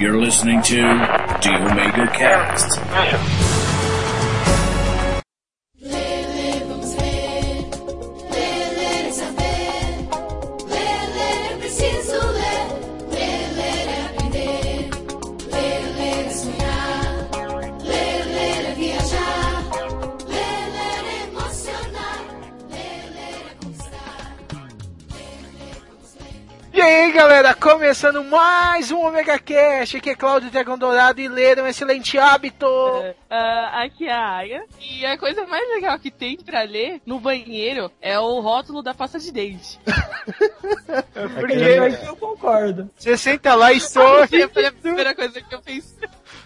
You're listening to the Omega Cast. Começando mais um Omega Cash. Aqui é Cláudio Dragão Dourado e ler é um excelente hábito. Ah, aqui é a Aya. E a coisa mais legal que tem pra ler no banheiro é o rótulo da pasta de dente. Porque eu concordo. você senta lá e sorri. Foi a primeira coisa que eu pensei.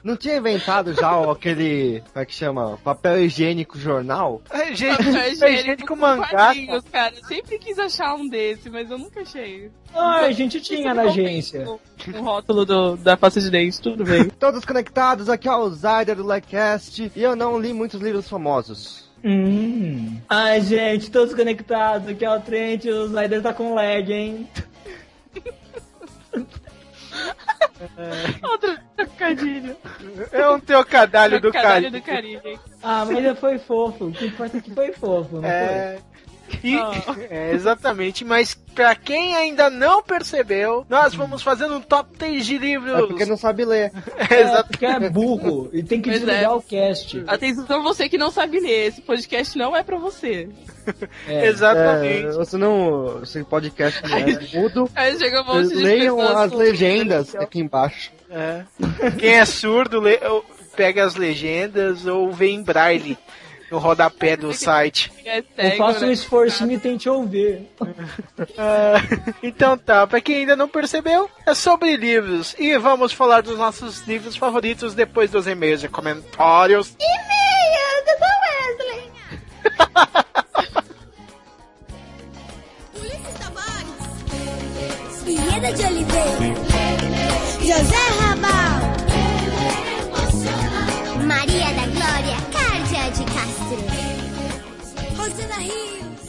Não tinha inventado já ó, aquele, como é que chama? Papel higiênico jornal? É, gente, Papel é higiênico mangá. cara. Eu sempre quis achar um desse, mas eu nunca achei. Ah, a gente tinha na agência. O rótulo do, da pasta de dente, tudo bem. Todos conectados, aqui é o Zyder do Legcast e eu não li muitos livros famosos. Hum. Ai, gente, todos conectados. Aqui é o Trent, o Snyder tá com lag, hein? Outro trocadilho. É um trocadalho do cara. do Caribe. Ah, mas foi fofo. O que importa é que foi fofo, não É. E, Ah. é, exatamente, mas pra quem ainda não percebeu, nós vamos fazer um top 3 de livros. É porque não sabe ler. É, Exato. porque é burro e tem que Pois desligar é. o cast. Atenção você que não sabe ler, esse podcast não é pra você. É. Exatamente. É, você não. Esse podcast não é mudo. Aí chega um monte de Leiam as legendas aqui embaixo. É. Quem é surdo pega as legendas ou vê em braille no rodapé do site. É Eu faço um né? esforço e me tente ouvir. Ah, então tá, pra quem ainda não percebeu, é sobre livros. E vamos falar dos nossos livros favoritos depois dos e-mails e comentários. E-mail do Wesley. Pinheira de Oliveira. José Rabal. Maria da Glória. De Castro. Rosana Rios.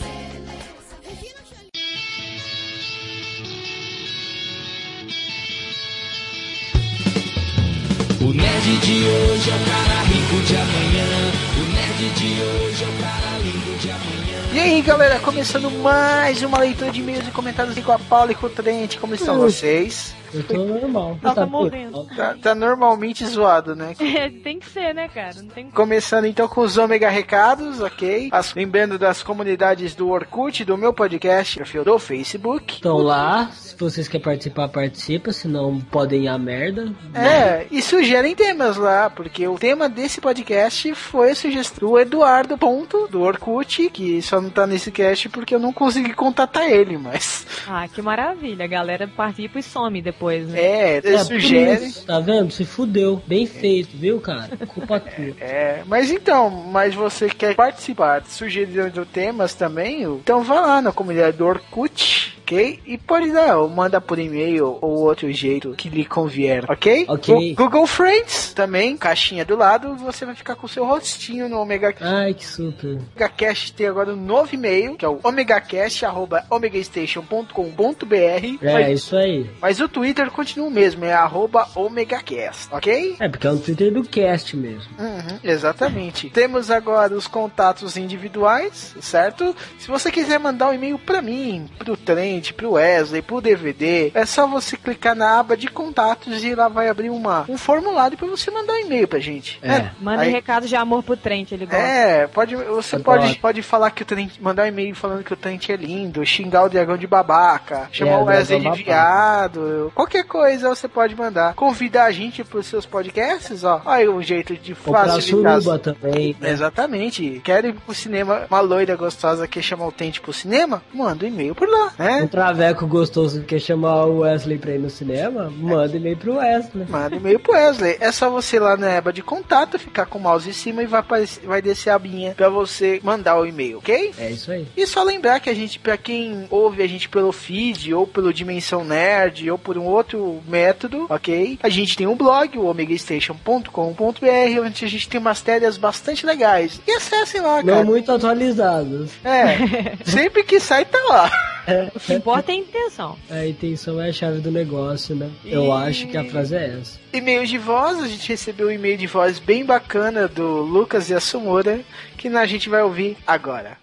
O nerd de hoje é o cara rico de amanhã. O nerd de hoje é o cara lindo de amanhã. E aí galera, começando mais uma leitura de e-mails e comentários aqui com a Paula e com o Trent. Como estão vocês? Eu tô normal. Ela tá morrendo. Tá, tá normalmente zoado, né? É, tem que ser, né, cara? Não tem Começando então com os Omega Recados, ok? As- lembrando das comunidades do Orkut, do meu podcast, perfil do Facebook. Estão lá, se vocês querem participar, participa, senão podem ir a merda. É, e sugerem temas lá, porque o tema desse podcast foi a sugestão do Eduardo Ponto, do Orkut, que só não tá nesse cast porque eu não consegui contatar ele, mas... Ah, que maravilha. A galera participa e some depois, né? É, ele É, por sugere... isso, tá vendo? Se fudeu. Bem feito, viu, cara? Culpa tua. É, mas então, mas você quer participar, sugerindo temas também? Então vá lá na comunidade do Orkut, ok? E pode dar, ou manda por e-mail ou outro jeito que lhe convier, ok? Ok. Gu- Google Friends também, caixinha do lado, você vai ficar com o seu rostinho no Omega Ai, que super. OmegaCast tem agora um novo e-mail, que é o omegacast.omegastation.com.br. É, mas, isso aí. mas o Twitter continua o mesmo, é arroba omegacast, ok? É, porque é um Twitter do cast mesmo. Uhum, exatamente. Temos agora os contatos individuais, certo? Se você quiser mandar um e-mail pra mim, pro Trent, pro Wesley, pro DVD, é só você clicar na aba de contatos e lá vai abrir uma, um formulário pra você mandar um e-mail pra gente. É. Manda Aí- recado de amor pro Trent, ele gosta. É, pode, você pode, pode falar que o Trent, mandar um e-mail falando que o Trent é lindo, xingar o dragão de babaca, chamar É, o Wesley de viado, qualquer coisa você pode mandar. Convidar a gente pros seus podcasts, ó. Aí um jeito de facilitar. suruba também. né? Exatamente. Quer ir pro cinema, uma loira gostosa quer chamar o Tente pro cinema? Manda um e-mail por lá, Um traveco gostoso que quer chamar o Wesley pra ir no cinema, manda e-mail pro Wesley. Manda e-mail pro Wesley. É só você ir lá na aba de contato, ficar com o mouse em cima e vai, aparecer, vai descer a abinha pra você mandar o e-mail, ok? É isso aí. E só lembrar que a gente, pra quem ouve a gente pelo feed, ou pelo Dimensão Nerd, ou por um outro método, ok? A gente tem um blog, o omegastation.com.br, onde a gente tem umas matérias bastante legais. E acessem lá, Não cara. muito atualizados. É, sempre que sai tá lá. O que importa é a intenção. A intenção é a chave do negócio, né? Eu E- acho que a frase é essa. E-mail de voz, a gente recebeu um e-mail de voz bem bacana do Lucas Yasumura, que a gente vai ouvir agora.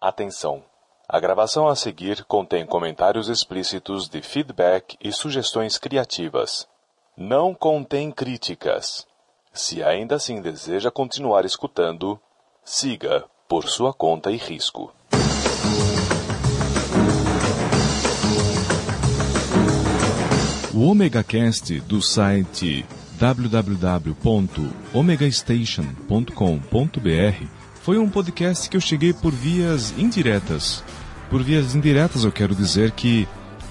Atenção! A gravação a seguir contém comentários explícitos de feedback e sugestões criativas. Não contém críticas. Se ainda assim deseja continuar escutando, siga por sua conta e risco. O Omega Cast do site www.omegastation.com.br foi um podcast que eu cheguei por vias indiretas. Por vias indiretas eu quero dizer que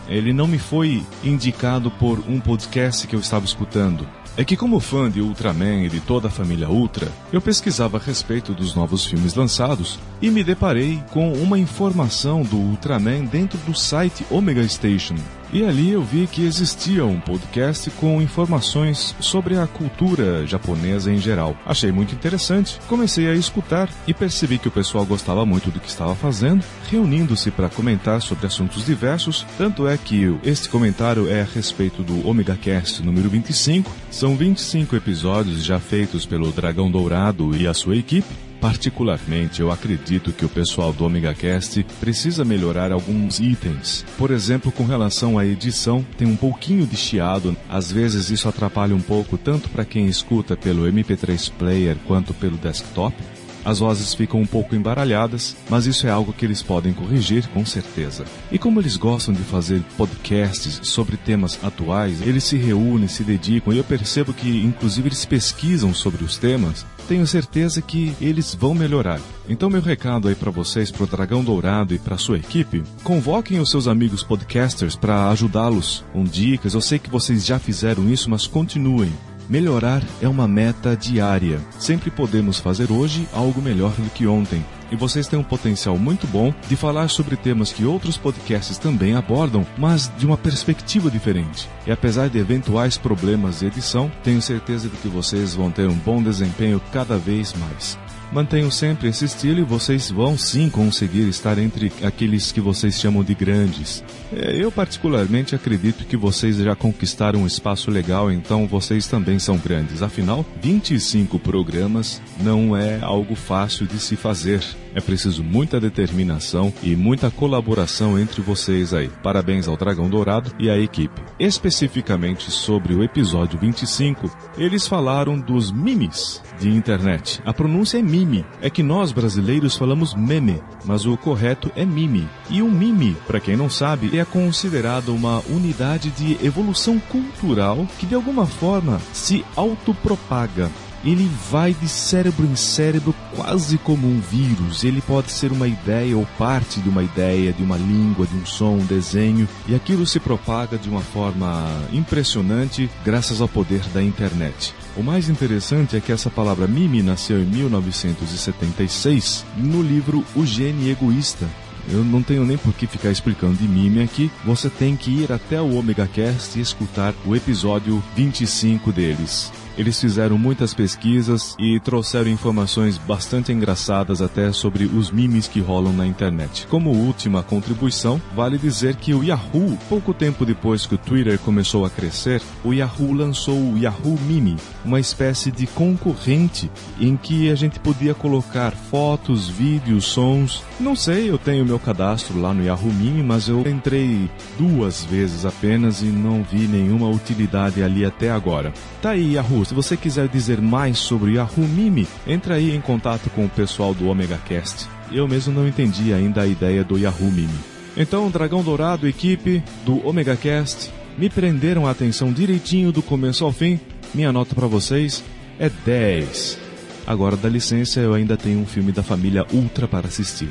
ele não me foi indicado por um podcast que eu estava escutando. É que como fã de Ultraman e de toda a família Ultra, eu pesquisava a respeito dos novos filmes lançados e me deparei com uma informação do Ultraman dentro do site Omega Station. E ali eu vi que existia um podcast com informações sobre a cultura japonesa em geral. Achei muito interessante, comecei a escutar e percebi que o pessoal gostava muito do que estava fazendo, reunindo-se para comentar sobre assuntos diversos. Tanto é que este comentário é a respeito do Omega Cast número 25. São 25 episódios já feitos pelo Dragão Dourado e a sua equipe. Particularmente, eu acredito que o pessoal do Omega Cast precisa melhorar alguns itens. Por exemplo, com relação à edição, tem um pouquinho de chiado. Às vezes isso atrapalha um pouco tanto para quem escuta pelo MP3 player quanto pelo desktop. As vozes ficam um pouco embaralhadas, mas isso é algo que eles podem corrigir com certeza. E como eles gostam de fazer podcasts sobre temas atuais, eles se reúnem, se dedicam e eu percebo que inclusive eles pesquisam sobre os temas. Tenho certeza que eles vão melhorar. Então meu recado aí para vocês, pro Dragão Dourado e para sua equipe, convoquem os seus amigos podcasters para ajudá-los com dicas. Eu sei que vocês já fizeram isso, mas continuem. Melhorar é uma meta diária. Sempre podemos fazer hoje algo melhor do que ontem. E vocês têm um potencial muito bom de falar sobre temas que outros podcasts também abordam, mas de uma perspectiva diferente. E apesar de eventuais problemas de edição, tenho certeza de que vocês vão ter um bom desempenho cada vez mais. Mantenham sempre esse estilo e vocês vão sim conseguir estar entre aqueles que vocês chamam de grandes. É, Eu particularmente acredito que vocês já conquistaram um espaço legal, então vocês também são grandes. Afinal, 25 programas não é algo fácil de se fazer. É preciso muita determinação e muita colaboração entre vocês aí. Parabéns ao Dragão Dourado e à equipe. Especificamente sobre o episódio 25, eles falaram dos memes de internet. A pronúncia é mime. É que nós brasileiros falamos meme, mas o correto é mime. E um mime, para quem não sabe, é considerado uma unidade de evolução cultural que de alguma forma se autopropaga. Ele vai de cérebro em cérebro quase como um vírus. Ele pode ser uma ideia ou parte de uma ideia, de uma língua, de um som, um desenho, e aquilo se propaga de uma forma impressionante graças ao poder da internet. O mais interessante é que essa palavra mime nasceu em 1976 no livro O Gene Egoísta, eu não tenho nem por que ficar explicando de mime aqui. Você tem que ir até o Omega Cast e escutar o episódio 25 deles. Eles fizeram muitas pesquisas e trouxeram informações bastante engraçadas até sobre os memes que rolam na internet. Como última contribuição, vale dizer que o Yahoo, pouco tempo depois que o Twitter começou a crescer, o Yahoo lançou o Yahoo Mimi, uma espécie de concorrente em que a gente podia colocar fotos, vídeos, sons. Não sei, eu tenho meu cadastro lá no Yahoo Mimi, mas eu entrei duas vezes apenas e não vi nenhuma utilidade ali até agora. Tá aí, Yahoo, se você quiser dizer mais sobre o Yahoo Mimi, entra aí em contato com o pessoal do Omega Cast. Eu mesmo não entendi ainda a ideia do Yahoo Mimi. Então, Dragão Dourado, equipe do Omega Cast, me prenderam a atenção direitinho do começo ao fim. Minha nota para vocês é 10. Agora, dá licença, eu ainda tenho um filme da família Ultra para assistir.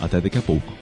Até daqui a pouco.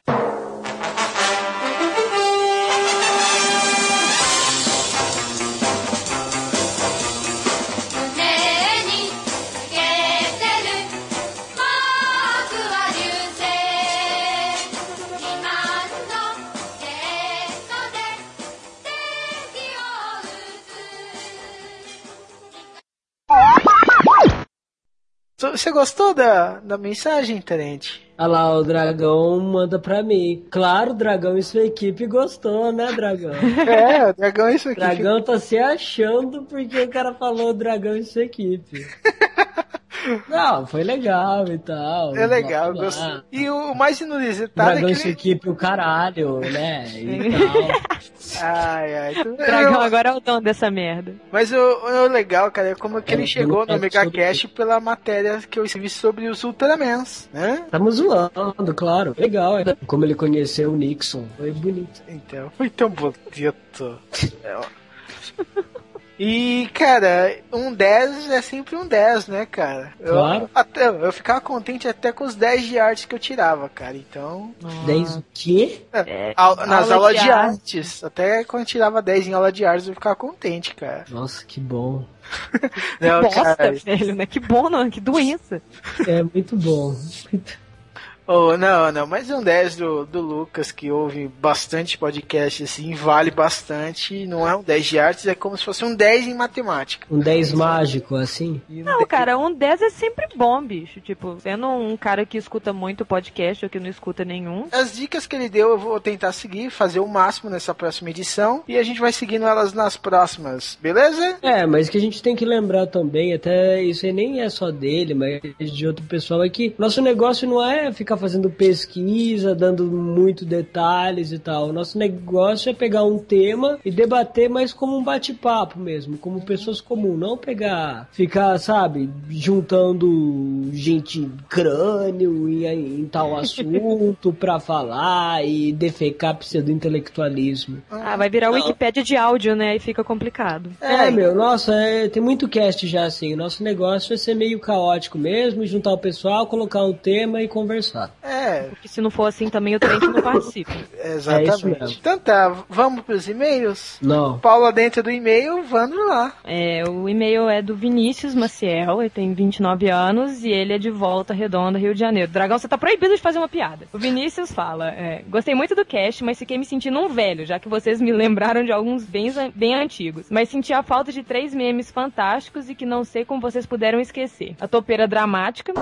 Gostou da, da mensagem, Terente? Olha lá, o dragão manda pra mim. Claro, o dragão e sua equipe gostou, né, dragão? É, o dragão isso O aqui. dragão tá se achando porque o cara falou dragão e sua equipe. Não, foi legal e tal. É legal, eu gostei. E o mais inusitado é Dragão que e sua ele... equipe, o caralho, né? E tal. Ai, ai. tu- O dragão agora é o dono dessa merda. Mas o, o legal, cara, é como que ele É, chegou eu no não Mega quero Cash pela matéria que eu escrevi sobre os Ultramans, né? Tamo zoando, claro. Legal, é. Como ele conheceu o Nixon. Foi bonito. Então, foi tão bonito. É. E, cara, um 10 é sempre um 10, né, cara? Eu, Claro. até, eu ficava contente até com os 10 de arte que eu tirava, cara. Então, 10 o quê? é, au- nas aula aulas de de, arte. artes, até quando eu tirava 10 em aula de artes, eu ficava contente, cara. Nossa, que bom. Não, Bosta, cara, velho, né? Que bom, não, que doença. É muito bom. Oh, não, não, mas um 10 do, do Lucas, que ouve bastante podcast, assim, vale bastante. Não é um 10 de artes, é como se fosse um 10 em matemática. Um 10 mágico, assim. Um Não, 10 cara, um 10 é sempre bom, bicho. Tipo, sendo um cara que escuta muito podcast ou que não escuta nenhum. As dicas que ele deu eu vou tentar seguir, fazer o máximo nessa próxima edição. E a gente vai seguindo elas nas próximas, beleza? É, mas que a gente tem que lembrar também, até isso aí nem é só dele, mas de outro pessoal, é que nosso negócio não é ficar fazendo pesquisa, dando muito detalhes e tal. Nosso negócio é pegar um tema e debater mais como um bate-papo mesmo, como pessoas comuns, não pegar, ficar, sabe, juntando gente crânio em, em tal assunto pra falar e defecar pseudo-intelectualismo. Ah, vai virar Wikipédia de áudio, né? Aí fica complicado. É, meu, nossa, é, tem muito cast já assim. O nosso negócio é ser meio caótico mesmo, juntar o pessoal, colocar um tema e conversar. É, Porque se não for assim também o trem não participa. exatamente. mesmo. então tá, vamos pros e-mails? Não. Paula dentro do e-mail, vamos lá. É, o e-mail é do Vinícius Maciel, ele tem 29 anos e ele é de Volta Redonda, Rio de Janeiro. Dragão, você tá proibido de fazer uma piada. O Vinícius fala, é, gostei muito do cast, mas fiquei me sentindo um velho, já que vocês me lembraram de alguns bem, bem antigos. Mas senti a falta de três memes fantásticos e que não sei como vocês puderam esquecer. A topeira dramática...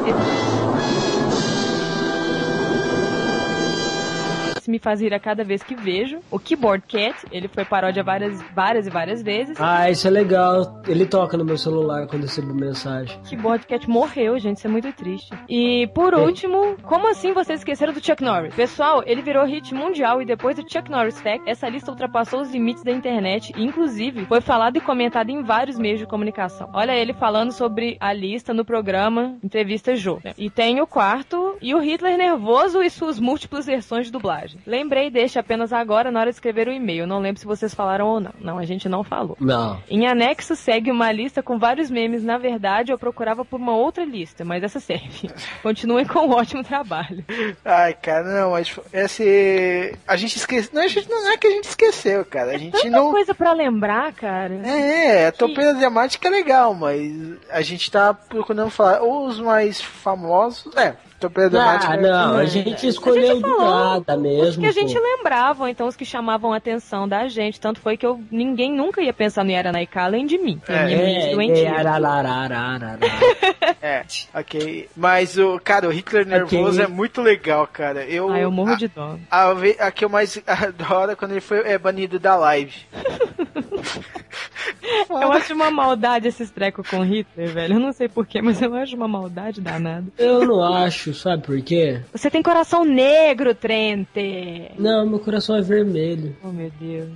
me faz rir a cada vez que vejo. O Keyboard Cat, ele foi paródia várias, várias e várias vezes. Ah, isso é legal. Ele toca no meu celular quando recebo mensagem. Keyboard Cat morreu, gente, isso é muito triste. E por último, como assim vocês esqueceram do Chuck Norris? Pessoal, ele virou hit mundial e depois do Chuck Norris Fact, essa lista ultrapassou os limites da internet e inclusive foi falado e comentado em vários meios de comunicação. Olha ele falando sobre a lista no programa Entrevista Jô. E tem o quarto e o Hitler nervoso e suas múltiplas versões de dublagem. Lembrei deste apenas agora na hora de escrever o e-mail. Não lembro se vocês falaram ou não. Não, a gente não falou. Não. Em anexo segue uma lista com vários memes. Na verdade, eu procurava por uma outra lista, mas essa serve. Continuem com o ótimo trabalho. Ai, cara, não, mas esse. A gente esqueceu. Não, não é que a gente esqueceu, cara. A gente Tanta não. coisa pra lembrar, cara. É, a topeira dramática é legal, mas a gente tá procurando falar os mais famosos. É. Ah, não, a gente escolheu do falou nada mesmo. que a gente pô. lembrava, então os que chamavam a atenção da gente. Tanto foi que eu ninguém nunca ia pensar no Yaranaika além de mim. é a minha mente É, doentia. é, arararararara. É, ok. Mas o, cara, o Hitler nervoso Ok. é muito legal, cara. Eu, Ah, eu morro a, de dó. a, ve- a que eu mais adoro é quando ele foi é, banido da live. Eu acho uma maldade esses trecos com Hitler, velho. Eu não sei porquê, mas eu acho uma maldade danada. Eu não acho, sabe por quê? Você tem coração negro, Trente. Não, meu coração é vermelho. Oh, meu Deus.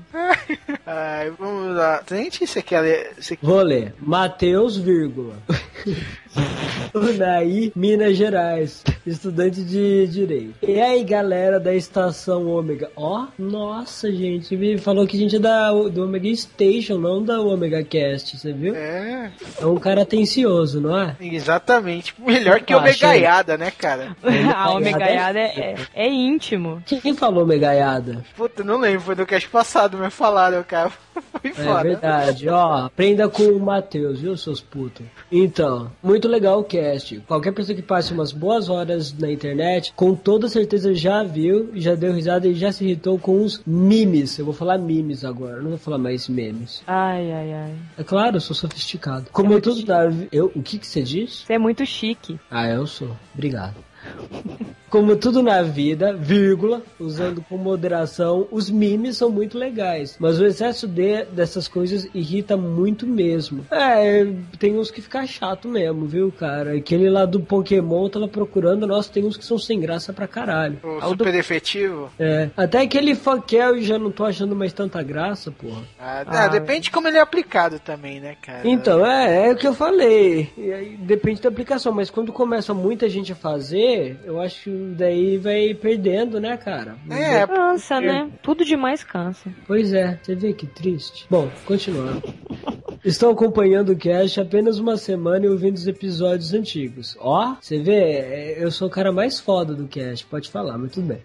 Ai, vamos lá. Gente, você quer ler? Você... Vou ler. Mateus, vírgula. Unai, Minas Gerais. Estudante de Direito. E aí, galera da Estação Ômega. Ó, nossa, gente. me Falou que a gente é da, do Omega Station, não da Omega Cast, você viu? É, É um cara atencioso, não é? exatamente. Melhor que Ah, o Megaiada, né, cara? a Omegaiada é- é, é, íntimo. Quem falou Megaiada? Puta, não lembro, foi no cast passado, mas falaram, cara. Foi É verdade, ó, aprenda com o Matheus, viu, seus putos? Então, muito legal o cast. Qualquer pessoa que passe umas boas horas na internet, com toda certeza já viu, já deu risada e já se irritou com os memes. Eu vou falar memes agora, não vou falar mais memes. Ai, ai, ai. É claro, eu sou sofisticado. Como tudo da... Eu, o que que você diz? Você é muito chique. Ah, eu sou. Obrigado. como tudo na vida, vírgula, usando com moderação, os memes são muito legais. Mas o excesso de, dessas coisas irrita muito mesmo. É, tem uns que fica chato mesmo, viu, cara? Aquele lá do Pokémon tava procurando, nossa, tem uns que são sem graça pra caralho. O Ah, o super efetivo. É, até aquele Funkel eu já não tô achando mais tanta graça, porra. Ah, Ah. ah, depende de como ele é aplicado também, né, cara? Então, é, é o que eu falei. Aí, depende da aplicação, mas quando começa muita gente a fazer, eu acho que daí vai perdendo, né, cara? É, Cansa, né? Tudo demais cansa. Pois é, você vê que triste. Bom, continuando. Estou acompanhando o cast apenas uma semana e ouvindo os episódios antigos. Ó, você vê, é, eu sou o cara mais foda do cast, pode falar, mas tudo bem.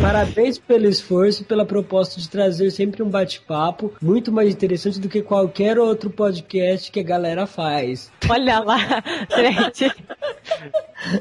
Parabéns pelo esforço e pela proposta de trazer sempre um bate-papo muito mais interessante do que qualquer outro podcast que a galera faz. Olha lá, gente.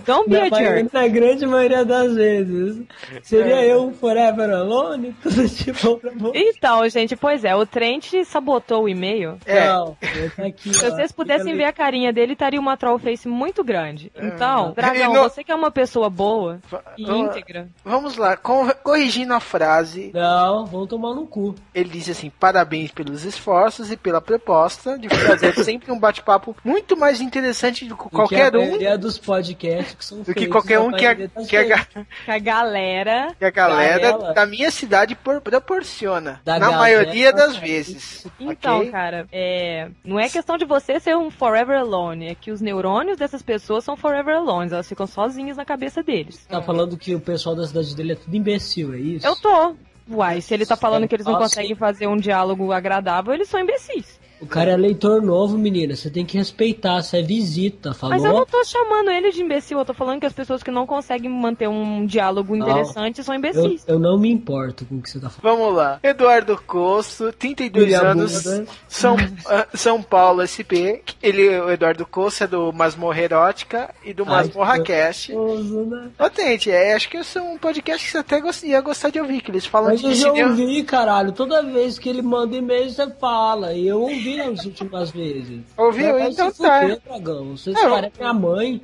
Don't be Na, a jerk. na grande maioria das vezes. Seria eu um Forever Alone? Tudo de bom pra bom. Então, gente, pois é, o Trent sabotou o e-mail. É. Não, eu tô aqui, Se ó. vocês pudessem ver a carinha dele, estaria uma troll face muito grande. Então, Dragão, no- você que é uma pessoa boa e Vamos- íntegra. Vamos lá, corrigindo a frase, Não, vão tomar no cu. ele disse assim: parabéns pelos esforços e pela proposta de fazer sempre um bate-papo muito mais interessante do que qualquer que a um maioria dos podcasts que são do que qualquer um que a, que a, ga- Que a galera. que a galera da minha cidade por- proporciona. Da na galera. maioria das vezes. Então, ok? cara, é, não é questão de você ser um forever alone, é que os neurônios dessas pessoas são forever alone, elas ficam sozinhas na cabeça deles. Tá falando que o pessoal da cidade dele é tudo imbecil, é isso? Eu tô. Uai, se ele tá falando que eles não conseguem fazer um diálogo agradável, eles são imbecis. O cara é leitor novo, menina. Você tem que respeitar. Você é visita, falou? Mas eu não tô chamando ele de imbecil, eu tô falando que as pessoas que não conseguem manter um diálogo interessante são eu, imbecis. eu não me importo com o que você tá falando. Vamos lá. Eduardo Costo, 32 William anos, Buda. São, ah, São Paulo SP. Ele, o Eduardo Costo é do Masmorra Erótica e do Ai, Masmorra Cast. né? Ô, Tente, é, acho que esse é um podcast que você até gost- ia gostar de ouvir, que eles falam Mas de eu já ouvi, caralho. Toda vez que ele manda e-mail, você fala. E eu ouvi nas últimas vezes. Ouviu? Vai Então tá. fuder, dragão. Vocês eu- caras é minha mãe.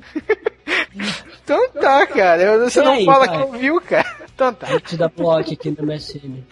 Então tá, cara. Eu- Você E não aí, fala vai? que ouviu, cara. Então tá. Vou te dar bloco aqui no MSN.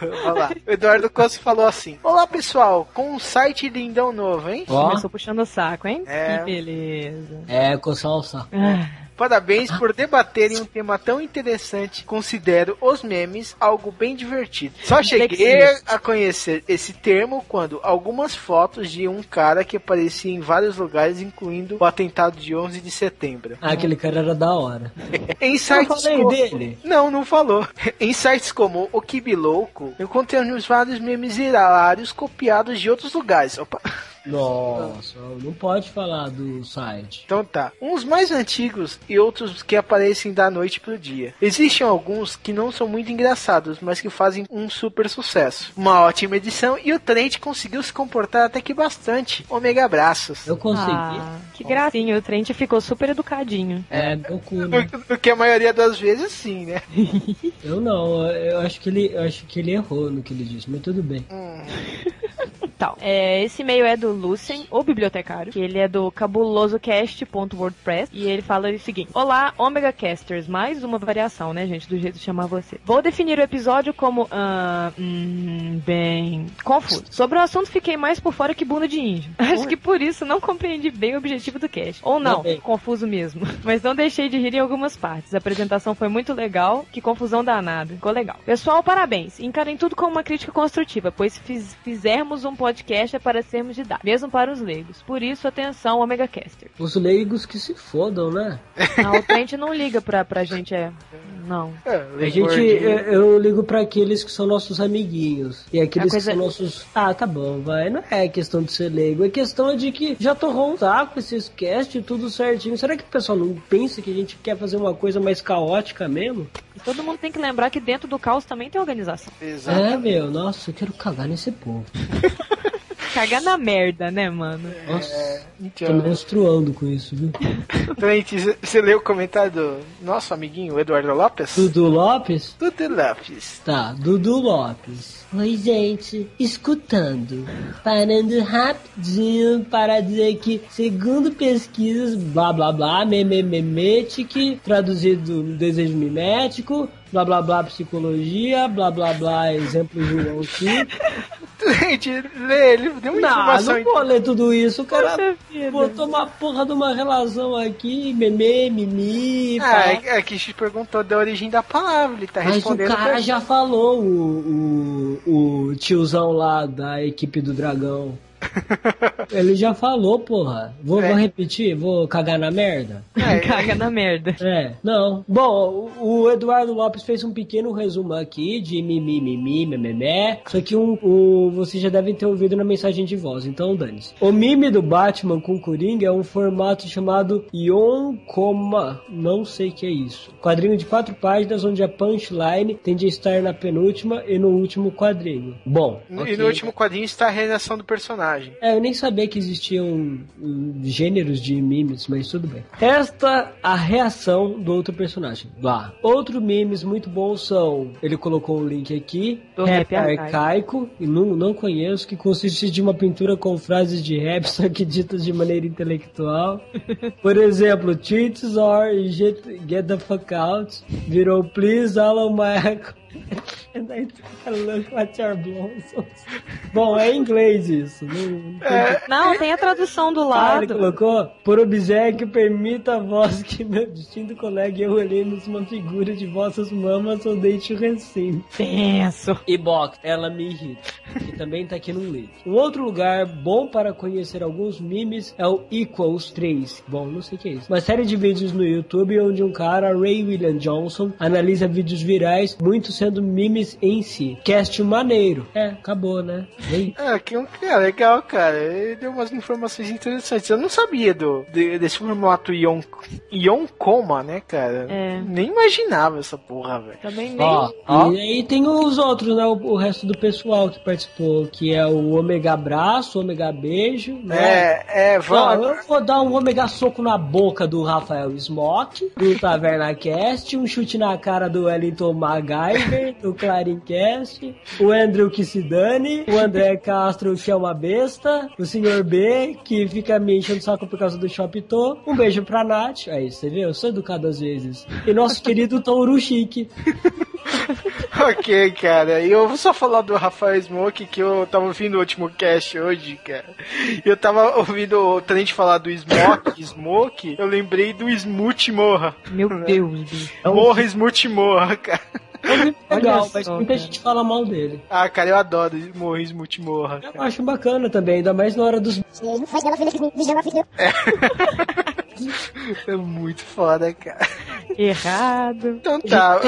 Vamos lá. O Eduardo Costa falou assim: Olá pessoal, com um site lindão novo, hein? Ó, Começou puxando o saco, hein? É. Que beleza. é, coçar o saco. Ah, Parabéns por debaterem um tema tão interessante. Considero os memes algo bem divertido. Só cheguei a conhecer esse termo quando algumas fotos de um cara que aparecia em vários lugares, incluindo o atentado de 11 de setembro. Ah, aquele cara era da hora. Em sites falei como... dele. Não, não falou. Em sites como o Kibi Louco, encontramos vários memes hilários copiados de outros lugares. Opa. Nossa, não pode falar do site. Então tá. Uns mais antigos e outros que aparecem da noite pro dia. Existem alguns que não são muito engraçados, mas que fazem um super sucesso. Uma ótima edição e o Trent conseguiu se comportar até que bastante. Omega abraços. Eu consegui. ah, que gracinha, o Trent ficou super educadinho. É, meu cu, né? Do, do que a maioria das vezes sim, né? Eu não, eu acho que ele, eu acho que ele errou no que ele disse, mas tudo bem. Então, é, esse e-mail é do Lucien, o bibliotecário, que ele é do cabulosocast.wordpress, e ele fala o seguinte: Olá, Omega Casters, mais uma variação, né, gente, do jeito de chamar você. Vou definir o episódio como, ah, hum, bem, confuso. Sobre o assunto, fiquei mais por fora que bunda de índio. Acho que por isso não compreendi bem o objetivo do cast. Ou não, Também. confuso mesmo. Mas não deixei de rir em algumas partes. A apresentação foi muito legal, que confusão danada. Ficou legal. Pessoal, parabéns. Encarem tudo como uma crítica construtiva, pois se fiz- fizermos um podcast é para sermos de dar, mesmo para os leigos. Por isso, atenção, Omega Caster. Os leigos que se fodam, né? Não, o Trent não liga pra, pra gente, é. Não. É, A gente, eu, eu ligo pra aqueles que são nossos amiguinhos. E aqueles A coisa- que são nossos. Ah, tá bom, vai. Não é questão de ser leigo, é questão de que já torrou um saco esses cast e tudo certinho. Será que o pessoal não pensa que a gente quer fazer uma coisa mais caótica mesmo? E todo mundo tem que lembrar que dentro do caos também tem organização. Exato. É, meu, nossa, eu quero cagar nesse povo. cagar na merda, né, mano? Nossa, É, tô então, menstruando com isso, viu? Trent, você- você leu o comentário do nosso amiguinho Eduardo Lopes? Dudu Lopes? Dudu Lopes. Tá, Dudu Lopes. Oi, gente, escutando. Parando rapidinho para dizer que, segundo pesquisas, blá blá blá, memememetic, traduzido no desejo mimético, blá blá blá psicologia, blá blá blá exemplo João aqui. Trent, lê, ele deu uma Não, informação. não vou ler tudo isso, o cara botou uma porra de uma relação aqui, meme, mimi, Ah, é, é que te perguntou da origem da palavra, ele tá Mas o respondendo. cara pra- já falou, o, o, o tiozão lá da equipe do dragão. Ele já falou, porra. Vou, É. vou repetir? Vou cagar na merda? É, Caga na merda. É, não. Bom, o Eduardo Lopes fez um pequeno resumo aqui de mimimi, mememé. Isso aqui um, um, vocês já devem ter ouvido na mensagem de voz, então dane-se. O mime do Batman com Coringa é um formato chamado Yonkoma. Não sei o que é isso. Quadrinho de quatro páginas onde a punchline tende a estar na penúltima e no último quadrinho. Bom, E ok. no último quadrinho está a redação do personagem. É, eu nem sabia que existiam hum, gêneros de memes, mas tudo bem. Esta a reação do outro personagem. Lá. Outros memes muito bons são. Ele colocou um link aqui. Do rap rap arcaico. e não, não conheço, que consiste de uma pintura com frases de rap, só que ditas de maneira intelectual. Por exemplo, cheats or get, get the fuck out. Virou please all my And I took a look at your blossoms. Bom, é em inglês isso. Não, É, Não, tem a tradução do ah, ele lado. colocou? Por obséquio, permita a voz que meu distinto colega e eu olhemos uma figura de vossas mamas ou deixe o recinto. Tenso. E box, ela me irrita. Que também tá aqui no link. Um outro lugar bom para conhecer alguns memes é o Equals 3. Bom, não sei o que é isso. Uma série de vídeos no YouTube onde um cara, Ray William Johnson, analisa vídeos virais, muitos sendo memes em si. Cast maneiro. É, acabou, né? Ei. Ah, que um cara legal, cara. Ele deu umas informações interessantes. Eu não sabia do, de- desse formato Ion, Ion Coma, né, cara? É. Nem imaginava essa porra, velho. Também nem. Ó, Ó. e aí tem os outros, né? O, o resto do pessoal que participou, que é o Ômega Abraço, Ômega Beijo, né? É, é, Ó, vamos. eu vou dar um ômega soco na boca do Rafael Smock, do Taverna Cast, um chute na cara do Wellington Do Clarincast, o Andrew que se dane, o André Castro que é uma besta, o Sr. B, que fica me enchendo o saco por causa do Shopito, um beijo pra Nath, aí você vê, eu sou educado às vezes, e nosso querido Touro Chique. Ok, cara. E eu vou só falar do Rafael Smoke, que eu tava ouvindo o último cast hoje, cara. E eu tava ouvindo o Trent falar do Smoke, Smoke, eu lembrei do Smooth Morra. Meu Deus, bicho. Morra, Smooth Morra, cara. Legal, Olha mas só, muita cara. gente fala mal dele. Ah, cara, eu adoro Morra, Smooth Morra. Eu acho bacana também, ainda mais na hora dos É muito foda, cara. Errado. Então tá.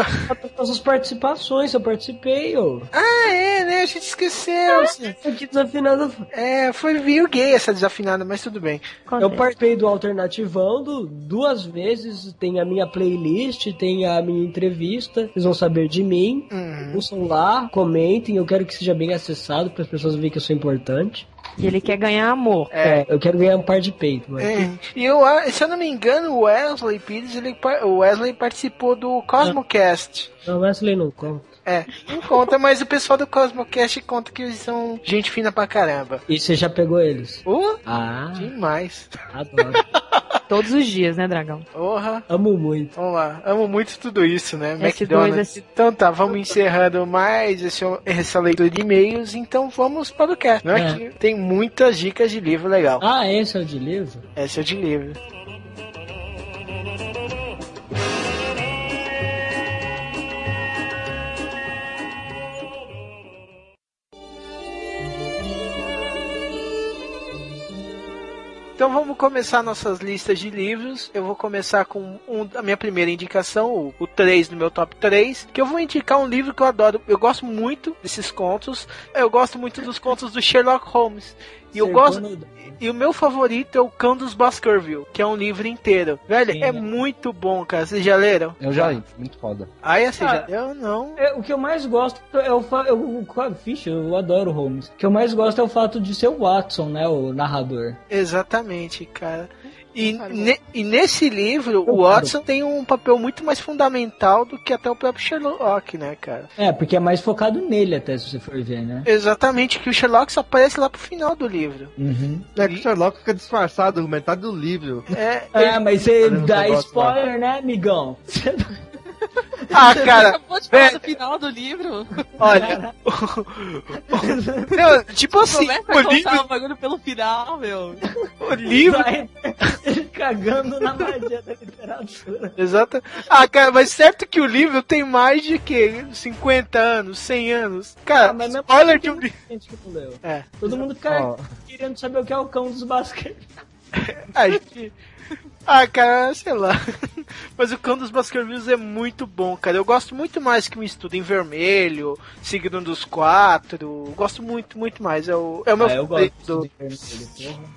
As participações, eu participei, ô. Ah, é, né? A gente esqueceu. assim. Aqui desafinado. É, foi meio gay essa desafinada, mas tudo bem. Eu participei do Alternativando duas vezes. Tem a minha playlist, tem a minha entrevista. Vocês vão saber de mim. Uhum. Ouçam lá, comentem. Eu quero que seja bem acessado para as pessoas verem que eu sou importante. E ele quer ganhar amor. É. É, eu quero ganhar um par de peito. Mas... É. E eu, se eu não me engano, o Wesley Pires, ele, o Wesley participou do Cosmocast. Não, Wesley não conta. É, não conta, mas o pessoal do Cosmocast conta que eles são gente fina pra caramba. E você já pegou eles? Uh, Ah, demais. adoro. Todos os dias, né, dragão? Porra. Amo muito. Vamos lá, amo muito tudo isso, né? Esse McDonald's. dois, esse- Então tá, vamos encerrando mais esse, essa leitura de e-mails, então vamos para o cast, né? É. Que tem muitas dicas de livro legal. Ah, esse é o de livro? Esse é o de livro. Então vamos começar nossas listas de livros. Eu vou começar com um, a minha primeira indicação, o, o 3 no meu top 3, que eu vou indicar um livro que eu adoro. Eu gosto muito desses contos. Eu gosto muito dos contos do Sherlock Holmes. E eu gosto. E o meu favorito é o Cão dos Baskerville, que é um livro inteiro. Velho, Sim, é é. muito bom, cara. Vocês já leram? Eu já li, muito foda. Aí assim, Ah. já eu não. É, o que eu mais gosto é o fato. Vixe, eu adoro o Holmes. O que eu mais gosto é o fato de ser o Watson, né? O narrador. Exatamente, cara. E, ne- e nesse livro, o Watson tem um papel muito mais fundamental do que até o próprio Sherlock, né, cara? É, porque é mais focado nele, até se você for ver, né? Exatamente, que o Sherlock só aparece lá pro final do livro. Uhum. É que o Sherlock fica disfarçado metade do livro. É, É, mas você dá spoiler, né, amigão? Ah, cara, Acabou de falar velho. do final do livro. olha. Não, tipo assim, Começa o a contar livro, o bagulho pelo final, meu. o livro. Vai cagando na magia da literatura. Exato. Ah, cara, mas certo que o livro tem mais de que 50 anos, 100 anos. Cara, Ah, spoiler assim de um livro. gente que não leu. É. Todo mundo fica Ó. querendo saber o que é o cão dos basquete. A gente... Ah, cara, sei lá. Mas o Cão dos Baskervilles é muito bom, cara. Eu gosto muito mais que o Estudo em Vermelho, Signo dos Quatro. Gosto muito, muito mais. É o, é o meu Ah, do, vermelho,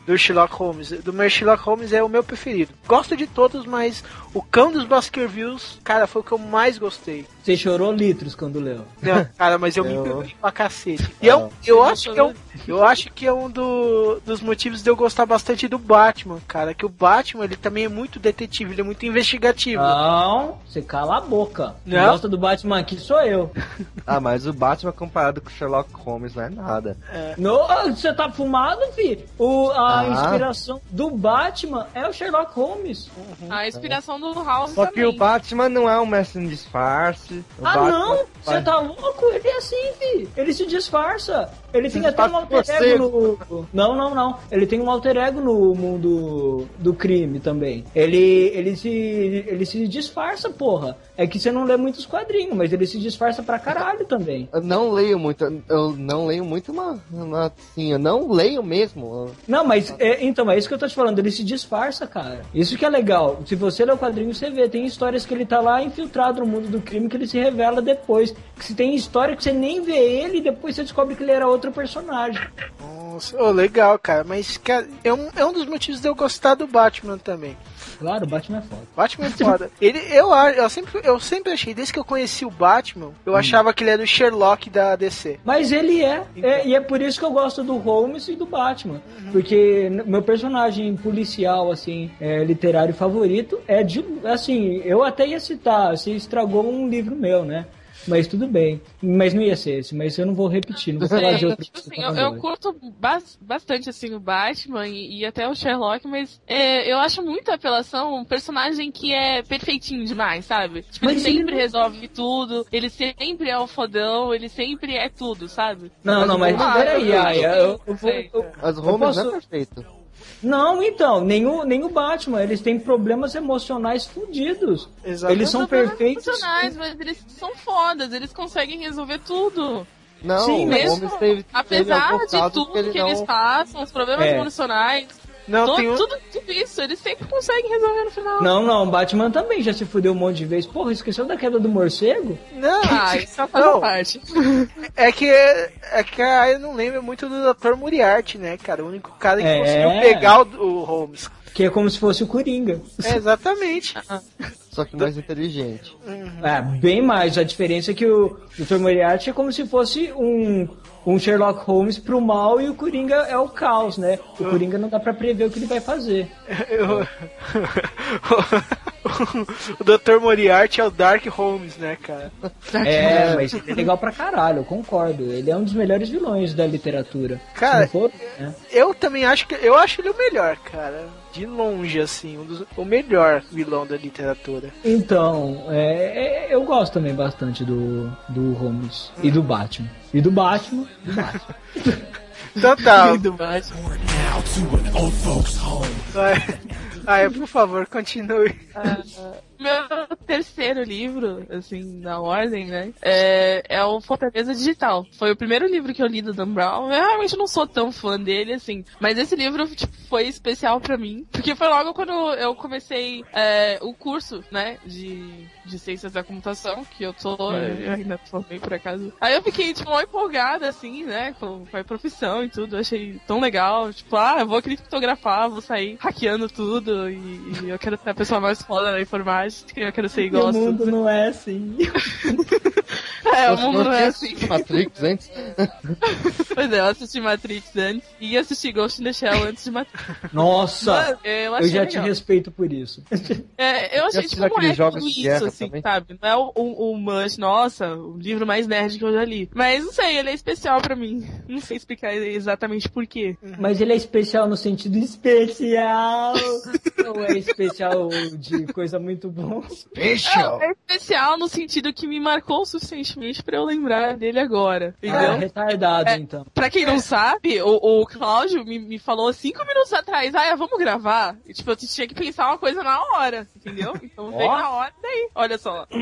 do Sherlock Holmes. Do meu Sherlock Holmes é o meu preferido. Gosto de todos, mas o Cão dos Baskervilles, cara, foi o que eu mais gostei. Você chorou litros quando leu. Não, cara, mas eu me Eu- empolguei pra cacete. E eu, eu acho que é um, eu acho que é um do- dos motivos de eu gostar bastante do Batman, cara. Que o Batman, ele também é muito detetive, ele é muito investigativo. Não, você cala a boca. Quem Não? gosta do Batman aqui sou eu. Ah, mas o Batman comparado com o Sherlock Holmes não é nada. No, você tá fumado, fi? O, a Ah. inspiração do Batman é o Sherlock Holmes. A inspiração do House Só que também. o Batman não é um mestre em disfarce. Ah, Batman não? Você tá louco? Ele é assim, fi. Ele se disfarça. Ele tem até um disfarça alter ego no... Não, não, não. Ele tem um alter ego no mundo do crime também. Ele, ele, se, ele se disfarça, porra. É que você não lê muitos quadrinhos, mas ele se disfarça pra caralho também. Eu não leio muito, eu não leio muito uma, uma assim, eu não leio mesmo. Não, mas é, então, é isso que eu tô te falando, ele se disfarça, cara. Isso que é legal. Se você lê o quadrinho, você vê. Tem histórias que ele tá lá infiltrado no mundo do crime que ele se revela depois. Que se tem história que você nem vê ele e depois você descobre que ele era outro personagem. Nossa, ô, legal, cara. Mas cara, é, um, é um dos motivos de eu gostar do Batman também. Claro, o Batman é foda. Batman é foda. Ele, eu, eu, sempre, eu sempre achei, desde que eu conheci o Batman, eu achava que ele era o Sherlock da DC. Mas ele é, é, e é por isso que eu gosto do Holmes e do Batman. Porque n- meu personagem policial, assim, é, literário favorito é de. Assim, eu até ia citar, você estragou um livro meu, né? Mas tudo bem. Mas não ia ser esse, mas eu não vou repetir, não vou falar de É, outro. tipo assim, eu, eu curto bas- bastante assim o Batman e, e até o Sherlock, mas é, eu acho muito apelação um personagem que é perfeitinho demais, sabe? Tipo, ele Mas ele sempre não- resolve tudo, ele sempre é o fodão, ele sempre é tudo, sabe? Não, não, mas Ah, peraí, eu- Aya, eu, eu vou- eu- As eu Holmes posso- não é perfeito. Não, então, nem o, nem o Batman, eles têm problemas emocionais fudidos. Exatamente. Eles são perfeitos. emocionais, mas eles são fodas, eles conseguem resolver tudo. Não, Sim, mesmo teve, teve Apesar alguns de tudo que que, ele eles não... passam, os problemas É. emocionais, Não, to- tem um, tudo, tudo isso, eles sempre conseguem resolver no final. Não, não, o Batman também já se fudeu um monte de vezes. Porra, esqueceu da queda do morcego? Não, Ah, isso é faz Não. parte. é que é que a eu não lembro muito do Dr. Moriarty, né, cara? O único cara que É. conseguiu pegar o, o Holmes. Que é como se fosse o Coringa. É, exatamente. Só que mais inteligente. É, bem mais. A diferença é que o Dr. Moriarty é como se fosse um, um Sherlock Holmes pro mal e o Coringa é o caos, né? O Coringa não dá pra prever o que ele vai fazer. Eu- o Dr. Moriarty é o Dark Holmes, né, cara? É, mas ele é legal pra caralho, eu concordo. Ele é um dos melhores vilões da literatura. Cara, for, né? Eu também acho que eu acho ele o melhor, cara. De longe, assim, um dos- o melhor vilão da literatura. Então, é, é, eu gosto também bastante do, do Holmes e do Batman. E do Batman, do Batman. Então tá. Do Batman. Ah, é, por favor, continue. Meu terceiro livro, assim, na ordem, né? É, é o Fortaleza Digital. Foi o primeiro livro que eu li do Dan Brown. Eu realmente não sou tão fã dele, assim. Mas esse livro, tipo, foi especial pra mim. Porque foi logo quando eu comecei é, o curso, né? De, de Ciências da Computação, que eu tô. Eu ainda formei por acaso. Aí eu fiquei, tipo, mal empolgada, assim, né? Com, com a profissão e tudo. Eu achei tão legal. Tipo, ah, eu vou criptografar, vou sair hackeando tudo. E, e eu quero ser a pessoa mais foda da informática. Eu quero ser igual o mundo não é assim. É, o mundo não é assim. Matrix antes? Pois é, eu assisti Matrix antes e assisti Ghost in the Shell antes de Matrix. Nossa! eu, Eu achei já te respeito por isso. É, eu achei, assisti tipo, não é jogos tudo isso, guerra assim, também. sabe? Não é o, o, o Mush, nossa, o livro mais nerd que eu já li. Mas, não sei, ele é especial pra mim. Não sei explicar exatamente por quê. Mas ele é especial no sentido especial. Ou é especial de coisa muito boa? Special! É especial no sentido que me marcou suficientemente pra eu lembrar dele agora, Ah, entendeu? retardado, É. então. Pra quem não sabe, o, o Cláudio me, me falou cinco minutos atrás, ah, vamos gravar. E, tipo, eu tinha que pensar uma coisa na hora, entendeu? Então veio na hora daí. Olha só.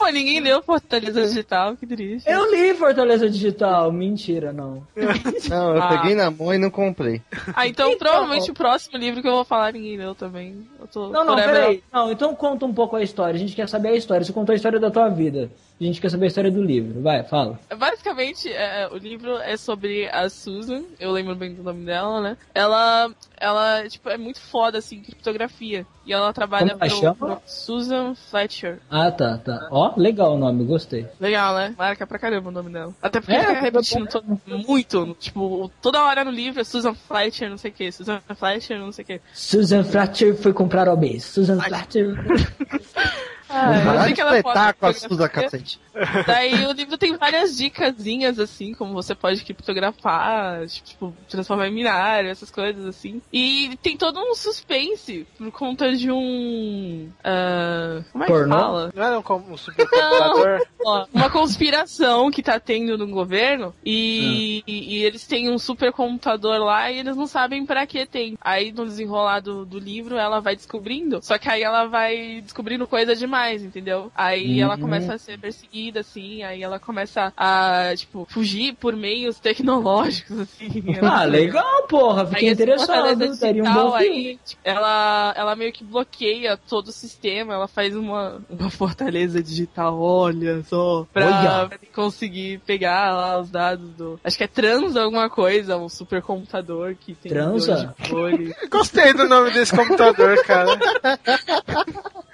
Pô, ninguém leu Fortaleza Digital, que triste. Eu li Fortaleza Digital. Mentira, não. Não, eu Ah. peguei na mão e não comprei. Ah, então, Então, provavelmente o próximo livro que eu vou falar ninguém leu também. Eu tô Não, não, forever- peraí. Não, então conta um pouco a história. A gente quer saber a história. Você contou a história da tua vida. A gente quer saber a história do livro. Vai, fala. Basicamente, é, o livro é sobre a Susan, eu lembro bem do nome dela, né? Ela, ela, tipo, é muito foda, assim, criptografia. E ela trabalha Como pro, pro Susan Fletcher. Ah, tá, tá. Ó, legal o nome, gostei. Legal, né? Marca pra caramba o nome dela. Até porque É, fica fica repetindo todo- muito. Tipo, toda hora no livro é Susan Fletcher, não sei o que, Susan Fletcher, não sei o que. Susan Fletcher foi comprar OB. Susan Fletcher. Ah, é fletar com a Suza, cacete. Daí o livro tem várias dicasinhas, assim, como você pode criptografar, tipo, transformar em binário, essas coisas, assim. E tem todo um suspense por conta de um. ah, como é que Pornô? fala? Não era um, com- um supercomputador? Ó, uma conspiração que tá tendo no governo e, e- e eles têm um supercomputador lá e eles não sabem pra que tem. Aí no desenrolar do, do livro ela vai descobrindo, só que aí ela vai descobrindo coisa demais, entendeu? Aí ela Uhum. começa a ser perseguida, assim, aí ela começa a, tipo, fugir por meios tecnológicos, assim. Ah, legal, porra. Fiquei Aí Fortaleza interessado. Teria um bom filme. aí, tipo, ela, ela meio que bloqueia todo o sistema, ela faz uma, uma fortaleza digital, olha só, pra, Olha. conseguir pegar lá os dados do. Acho que é Transa alguma coisa, um supercomputador que tem Transa? Gostei do nome desse computador, cara.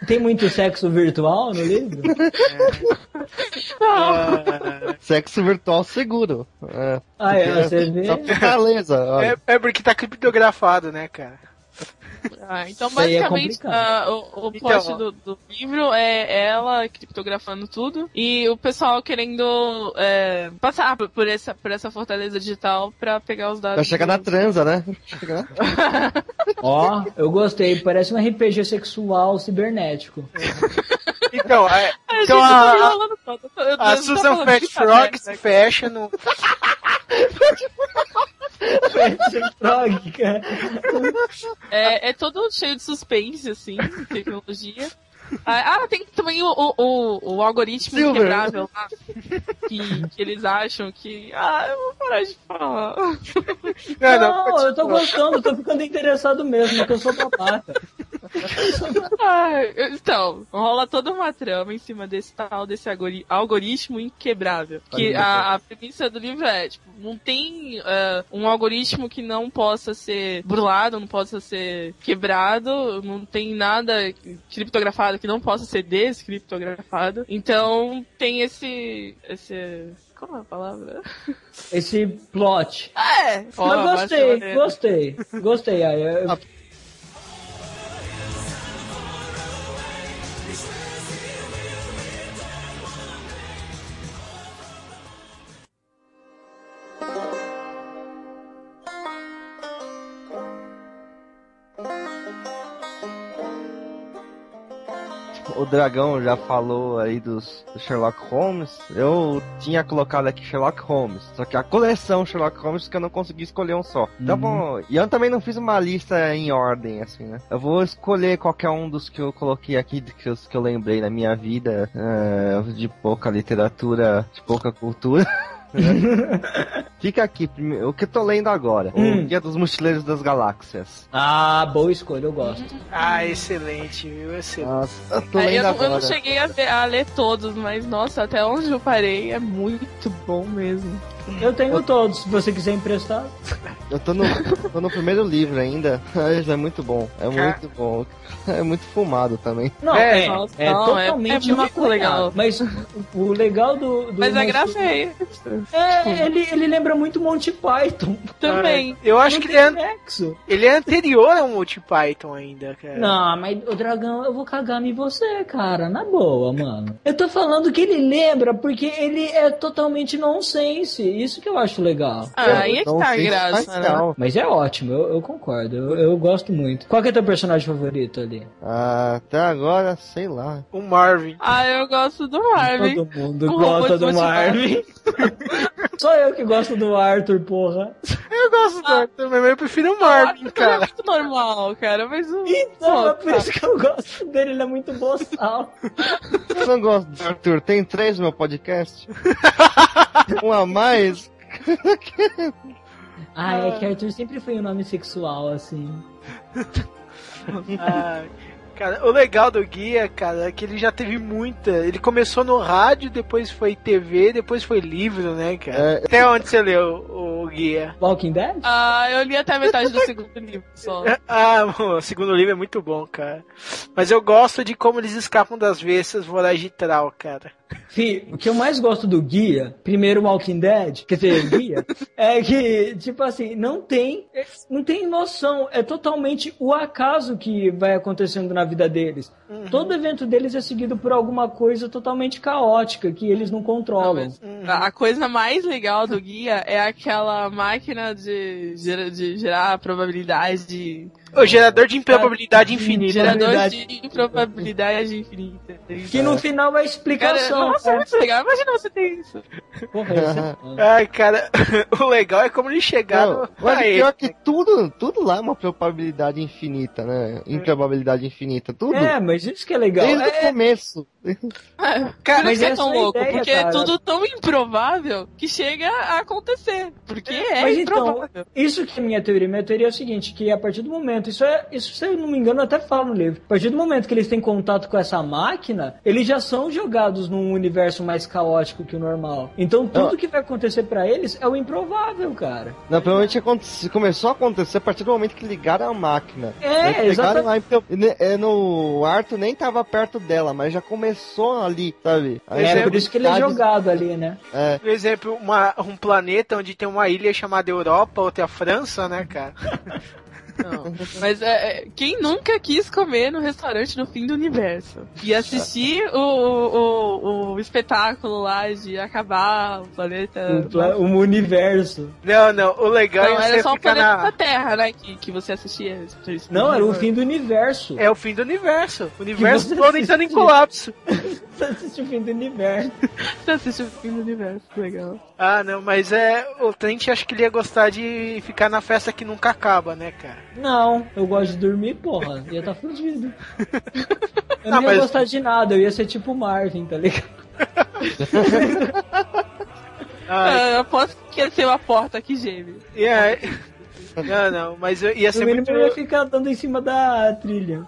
Tem muito sexo virtual no livro? Sexo virtual seguro. É, Ah, é, você vê. só fortaleza. É, é porque tá criptografado, né, cara? Ah, então, é basicamente, ah, o, o Então, plot ó. do, do livro é ela criptografando tudo e o pessoal querendo é, passar por- essa, por essa fortaleza digital pra pegar os dados. Vai chegar na transa, né? Ó, eu gostei. Parece um RPG sexual cibernético. Então, é, A então tá a, eu a tô Susan Fat Frog caverna, se fecha no. Frog, cara. É, é todo cheio de suspense, assim, de tecnologia. Ah, ah, tem também o, o, o, algoritmo Silver. quebrável lá. Que, que eles acham que. Ah, eu vou parar de falar. Não, Não, eu tô gostando, tô ficando interessado mesmo, porque eu sou babaca. Ah, então, rola toda uma trama em cima desse tal, desse algori- algoritmo inquebrável. Que a, a premissa do livro é, tipo, não tem ah, um algoritmo que não possa ser burlado, não possa ser quebrado, não tem nada criptografado que não possa ser descriptografado. Então, tem esse. esse. Como é a palavra? Esse plot. É! Ó, Mas gostei, que- gostei, gostei. Aí, eu- o Dragão já falou aí dos do Sherlock Holmes, eu tinha colocado aqui Sherlock Holmes, só que a coleção Sherlock Holmes que eu não consegui escolher um só. Então, bom, e eu também não fiz uma lista em ordem, assim, né? Eu vou escolher qualquer um dos que eu coloquei aqui, que eu, que eu lembrei na minha vida, é, de pouca literatura, de pouca cultura. Fica aqui, o que eu tô lendo agora. Hum. O Guia dos Mochileiros das Galáxias. Ah, boa escolha, eu gosto. Ah, excelente, viu? Excelente. Nossa, eu tô É, lendo eu, não, eu não cheguei a, ver- a ler todos, mas nossa, até onde eu parei é muito bom mesmo. Eu tenho todos, se você quiser emprestar. Eu tô no, tô no primeiro livro ainda. É muito bom. É muito bom. É muito fumado também. Não, É, é, é não, é- totalmente é muito maconhado. legal. Mas o, legal do, do Mas a Monty- graça é isso. É, ele, ele lembra muito Monty Python. Também. Eu acho que ele é, nexo. ele é anterior ao Monty Python ainda, cara. Não, mas o dragão, eu vou cagar em você, cara. Na boa, mano. Eu tô falando que ele lembra porque ele é totalmente nonsense. Isso que eu acho legal. Ah, aí é que Não tá a graça, né? Mas é ótimo, eu, eu concordo. Eu, eu gosto muito. Qual que é teu personagem favorito ali? Ah, até agora, sei lá. O Marvin. Ah, eu gosto do Marvin. Todo mundo Com gosta do Marvin. Só eu que gosto do Arthur, porra. Eu gosto do Arthur, mas eu prefiro o Ah, Marvin, é cara. muito normal, cara, mas o... Então, é por isso que eu gosto dele, ele é muito boçal. Eu não gosto do Arthur. Tem três no meu podcast? um a mais? Ah, é que Arthur sempre foi um nome sexual, assim. Ah, cara, o legal do Guia, cara, é que ele já teve muita. Ele começou no rádio, depois foi TV, depois foi livro, né, cara? É. Até onde você leu o Guia? Walking Dead? Ah, eu li até a metade do segundo livro só. Ah, o segundo livro é muito bom, cara. Mas eu gosto de como eles escapam das vestas voraz de Trau, cara. Fih, o que eu mais gosto do guia, primeiro Walking Dead, quer dizer, guia, é que, tipo assim, não tem, não tem noção, é totalmente o acaso que vai acontecendo na vida deles. Todo evento deles é seguido por alguma coisa totalmente caótica que eles não controlam. A a coisa mais legal do guia é aquela máquina de, gera- de gerar probabilidade. O gerador de improbabilidade infinita. Gerador de improbabilidade infinita. Que no final é a Cara, explicação. nossa, é é. muito legal. Imagina você ter isso. Porra, isso é. Ai, cara, o legal é como eles chegaram Não, mas pior ele. que tudo, tudo lá é uma probabilidade infinita, né? Improbabilidade infinita, tudo. É, mas isso que é legal. Desde o É, começo. Cara, Cara, mas é tão é a louco, ideia, porque é cara. tudo tão improvável que chega a acontecer. Porque é, Mas então, improvável. isso que é minha teoria. Minha teoria é o seguinte, que a partir do momento, isso é, isso se eu não me engano, eu até falo no livro. A partir do momento que eles têm contato com essa máquina, eles já são jogados num universo mais caótico que o normal. Então tudo Ah. que vai acontecer pra eles é o improvável, cara. Não, provavelmente começou a acontecer a partir do momento que ligaram a máquina. É, pegaram exatamente. lá, então, é, no o Arthur nem tava perto dela, mas já começou ali, sabe? Aí É, por isso que ele é jogado ali, né? É. Por exemplo, uma- um planeta onde tem uma ilha chamada Europa, outra é a França, né, cara? Não. Mas é, é, quem nunca quis comer no restaurante no fim do universo? E assistir o, o, o, o espetáculo lá de acabar o planeta. O, pla- o universo. Não, não, o legal Não, é era só o planeta na... da Terra, né? Que, que você assistia. Não, era o fim do universo. É o fim do universo. O universo todo entrando em colapso. Você assiste o fim do universo. Você assiste o fim do universo, legal. Ah, não, mas é. O Trent acho que ele ia gostar de ficar na festa que nunca acaba, né, cara? Não, eu gosto de dormir, porra. Ia tá fudido. Eu Não, não ia mas- gostar de nada, eu ia ser tipo Marvin, tá ligado? Ah, Ah, eu aposto que ia ser uma porta que geme. e aí- Não, não, mas eu- ia ser muito. eu ia ficar dando em cima da trilha.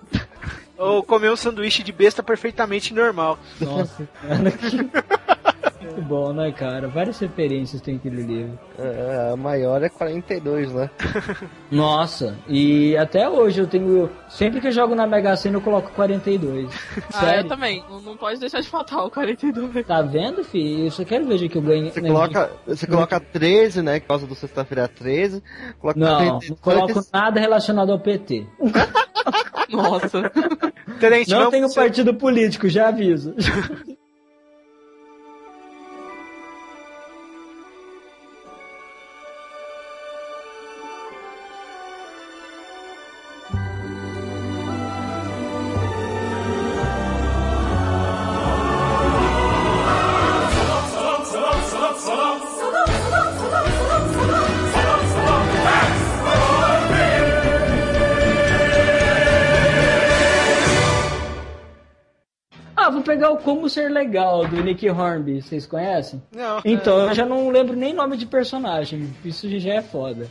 Ou comer um sanduíche de besta perfeitamente normal. Nossa, cara. que- Muito bom, né, cara? Várias referências tem aquele livro. É, a maior é 42, né? Nossa, e até hoje eu tenho. Sempre que eu jogo na Mega Sena eu coloco 42. Ah, Sério? eu também. Não, não pode deixar de faltar o 42. Tá vendo, filho? Eu só quero ver que eu ganhei. Você né, coloca, você coloca 13, né? Por causa do sexta-feira 13. Coloca Não, 42. não coloco nada relacionado ao PT. Nossa. Trent, Não vamos tenho partido político, já aviso. Como Ser Legal, do Nick Hornby, vocês conhecem? Não. Então, eu já não lembro nem nome de personagem, isso já é foda.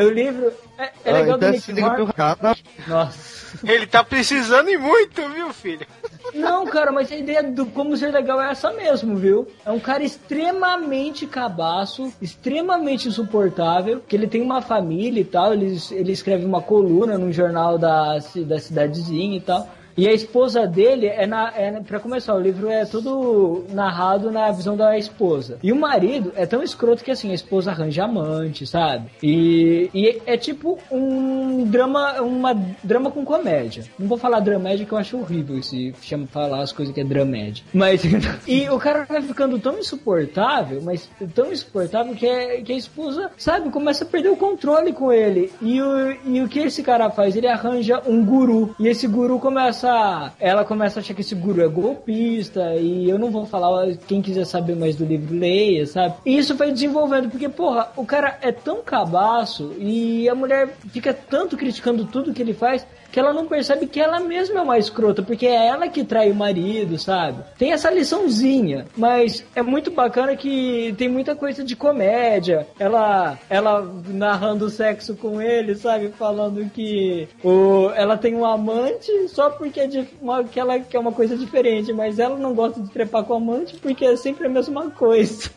o livro é, é Ah, legal do então Nick Hornby. cara. Nossa. Ele tá precisando e muito, viu, filho? Não, cara, mas a ideia do como ser legal é essa mesmo, viu? É um cara extremamente cabaço, extremamente insuportável, que ele tem uma família e tal, ele, ele escreve uma coluna num jornal da, da cidadezinha e tal. E a esposa dele é na. É, pra começar, o livro é todo narrado na visão da esposa. E o marido é tão escroto que assim, a esposa arranja amante, sabe? E, e é tipo um drama, uma drama com comédia. Não vou falar dramédia que eu acho horrível esse chama falar as coisas que é dramédia. Mas. e o cara vai ficando tão insuportável, mas tão insuportável que, é, que a esposa, sabe, começa a perder o controle com ele. E o, e o que esse cara faz? Ele arranja um guru. E esse guru começa. Ela começa a achar que esse guru é golpista. E eu não vou falar, quem quiser saber mais do livro, leia, sabe? E isso vai desenvolvendo, porque, porra, o cara é tão cabaço e a mulher fica tanto criticando tudo que ele faz que ela não percebe que ela mesma é uma escrota, porque é ela que trai o marido, sabe? Tem essa liçãozinha, mas é muito bacana que tem muita coisa de comédia. Ela, ela narrando sexo com ele, sabe? Falando que o, ela tem um amante só porque é de uma, que ela quer uma coisa diferente, mas ela não gosta de trepar com o amante porque é sempre a mesma coisa.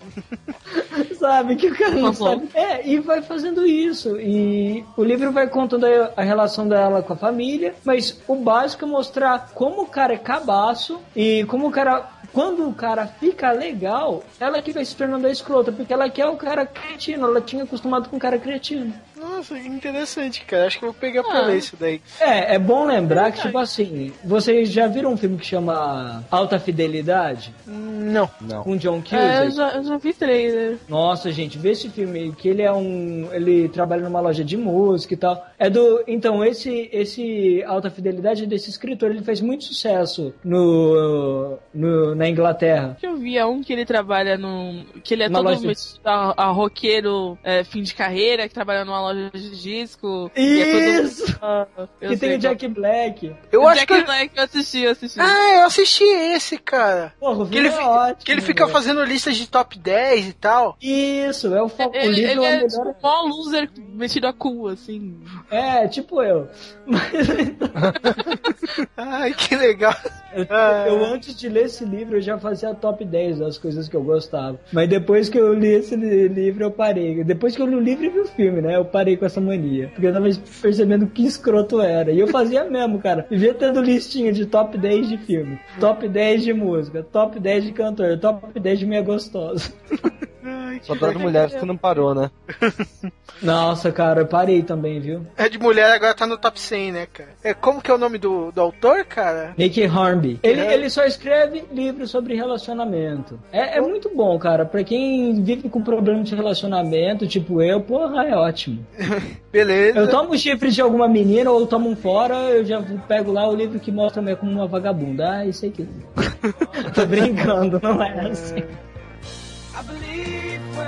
sabe? Que o cara não Uhum. sabe. É, e vai fazendo isso. E o livro vai contando a, a relação dela com a família, mas o básico é mostrar como o cara é cabaço e como o cara. Quando o cara fica legal, ela que vai se tornando a escrota, porque ela quer o cara cretino, ela tinha acostumado com o cara cretino. Nossa, que interessante, cara. Acho que eu vou pegar pra Ah. ler isso daí. É, é bom lembrar que, tipo assim, vocês já viram um filme que chama Alta Fidelidade? Não. Não. Com John É, eu Cusack? já, eu já vi trailer. Nossa, gente, vê esse filme aí, que ele é um. Ele trabalha numa loja de música e tal. É do. Então, esse, esse Alta Fidelidade é desse escritor, ele fez muito sucesso no, no, na Inglaterra. Que eu vi um que ele trabalha num. Que ele é Uma todo metido a, a roqueiro é, fim de carreira, que trabalha numa loja de disco. e é todo- Isso! Ah, Que tem sei o Jack Black. Eu qual- acho Jack que. Black eu assisti, eu assisti. Ah, eu assisti esse, cara. Porra, o Que ele, é fi- ótimo. que ele fica velho. fazendo listas de top 10 e tal. Isso, é o, fo- o ele, ele é é o tipo um mó loser metido a cu, assim. É, tipo eu. Mas Ai, que legal. Eu, Ah. eu, antes de ler esse livro, eu já fazia top 10 das coisas que eu gostava. Mas depois que eu li esse li- livro, eu parei. Depois que eu li o livro e vi o filme, né? Eu parei com essa mania. Porque eu tava percebendo que escroto era. E eu fazia mesmo, cara. Vivia tendo listinha de top 10 de filme, top 10 de música, top 10 de cantor, top 10 de meia gostosa. Só das mulheres que não parou, né? Nossa, cara, eu parei também, viu? É de mulher, agora tá no top 100, né, cara? É, como que é o nome do, do autor, cara? Nick Hornby. Ele, É. ele só escreve livros sobre relacionamento. É, é muito bom, cara. Pra quem vive com problema de relacionamento, tipo eu, porra, é ótimo. Beleza. Eu tomo chifre de alguma menina ou tomo um fora, eu já pego lá o livro que mostra meio como uma vagabunda. Ah, isso aqui. Tô brincando, não é assim. I believe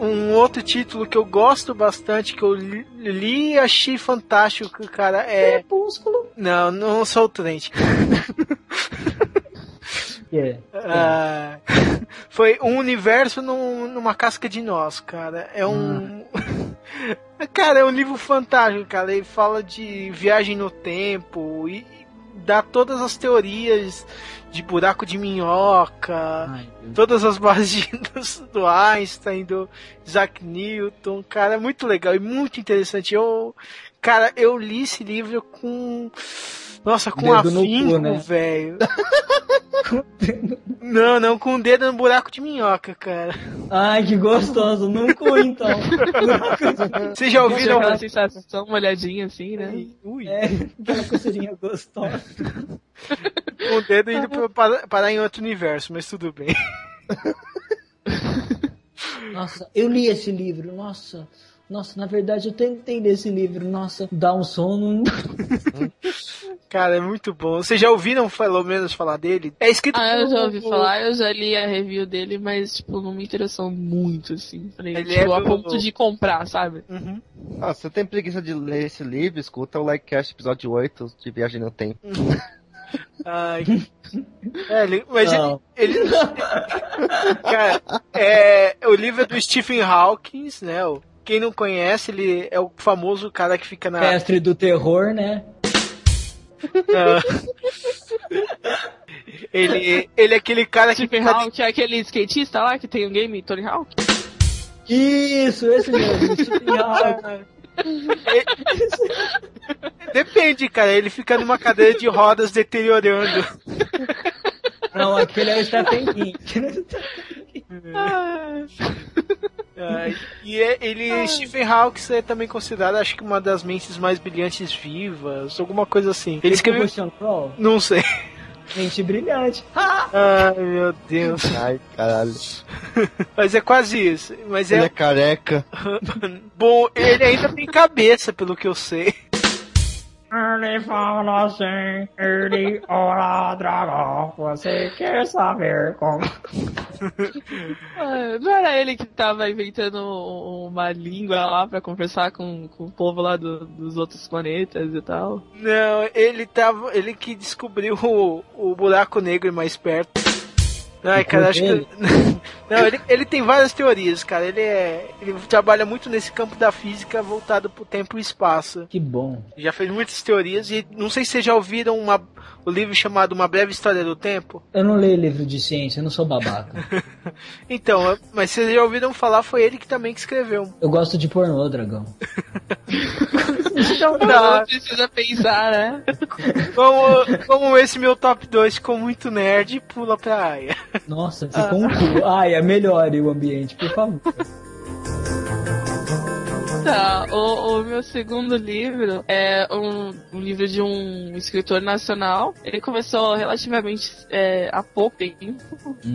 um outro título que eu gosto bastante, que eu li, li e achei fantástico, cara, é... Crepúsculo. Não, não sou o Trent. É. Ah, foi um universo num- numa casca de nós, cara. É um. cara, é um livro fantástico, cara. Ele fala de viagem no tempo e dá todas as teorias de buraco de minhoca, Ai, todas as bases do, Einstein, do Isaac Newton. Cara, é muito legal e muito interessante. Eu, cara, eu li esse livro com. Nossa, com Dedo afinco, né? velho. Não, não, com o dedo no buraco de minhoca, cara. Ai, que gostoso. Não cu, então. Vocês já Ouviram aquela sensação, uma olhadinha assim, né? Ui, É, aquela coceirinha gostosa. com o dedo indo pra- para- parar em outro universo, mas tudo bem. Nossa, eu li esse livro, nossa. Nossa, na verdade eu tentei ler esse livro, nossa, dá um sono. Cara, é muito bom. Vocês já ouviram pelo menos falar dele? É escrito Ah, eu já ouvi por- falar, eu já li a review dele, mas, tipo, não me interessou muito, assim. Falei, Ele tipo, é a ponto de comprar, sabe? Uhum. Ah, se você tem preguiça de ler esse livro, escuta o Likecast episódio 8 de Viagem no Tempo. Ai. É, ele- mas Não. ele, ele- Cara, é, o livro é do Stephen Hawking, né? o- Quem não conhece, ele é o famoso cara que fica na. Mestre do terror, né? Ah. ele, ele é aquele cara que fica Hawking, é aquele skatista lá que tem um game, Tony Hawk. Isso, esse mesmo. Stephen Hawking. Depende, cara. Ele fica numa cadeira de rodas deteriorando. Não, aquele é o Stephen King. Ah, e é- ele, Stephen Hawking é também considerado, acho que uma das mentes mais brilhantes vivas, alguma coisa assim. Ele escreveu. Não sei. Mente brilhante. Ai, meu Deus. Ai, caralho. Mas é quase isso. Mas Ele é é. careca. Bom, ele ainda tem cabeça, pelo que eu sei. Ele fala assim, ele ora dragão, você quer saber como... Ah, Não era ele que tava inventando uma língua lá pra conversar com, com o povo lá do- dos outros planetas e tal? Não, ele tava. Ele que descobriu o, o buraco negro mais perto. Ai, cara, acho que. Não, ele, ele tem várias teorias, cara. Ele é. Ele trabalha muito nesse campo da física voltado pro tempo e espaço. Que bom. Já fez muitas teorias e não sei se vocês já ouviram uma, o livro chamado Uma Breve História do Tempo. Eu não leio livro de ciência, eu não sou babaca. Então, mas vocês já ouviram falar, foi ele que também que escreveu. Eu gosto de pornô, dragão. Então Não tá. precisa pensar, né? Como, como esse meu top 2 ficou muito nerd, pula pra aia. Nossa, ficou um cu. Ai, é melhore o ambiente, por favor. Tá, o, o meu segundo livro é um, um livro de um escritor nacional. Ele começou relativamente é, há pouco tempo,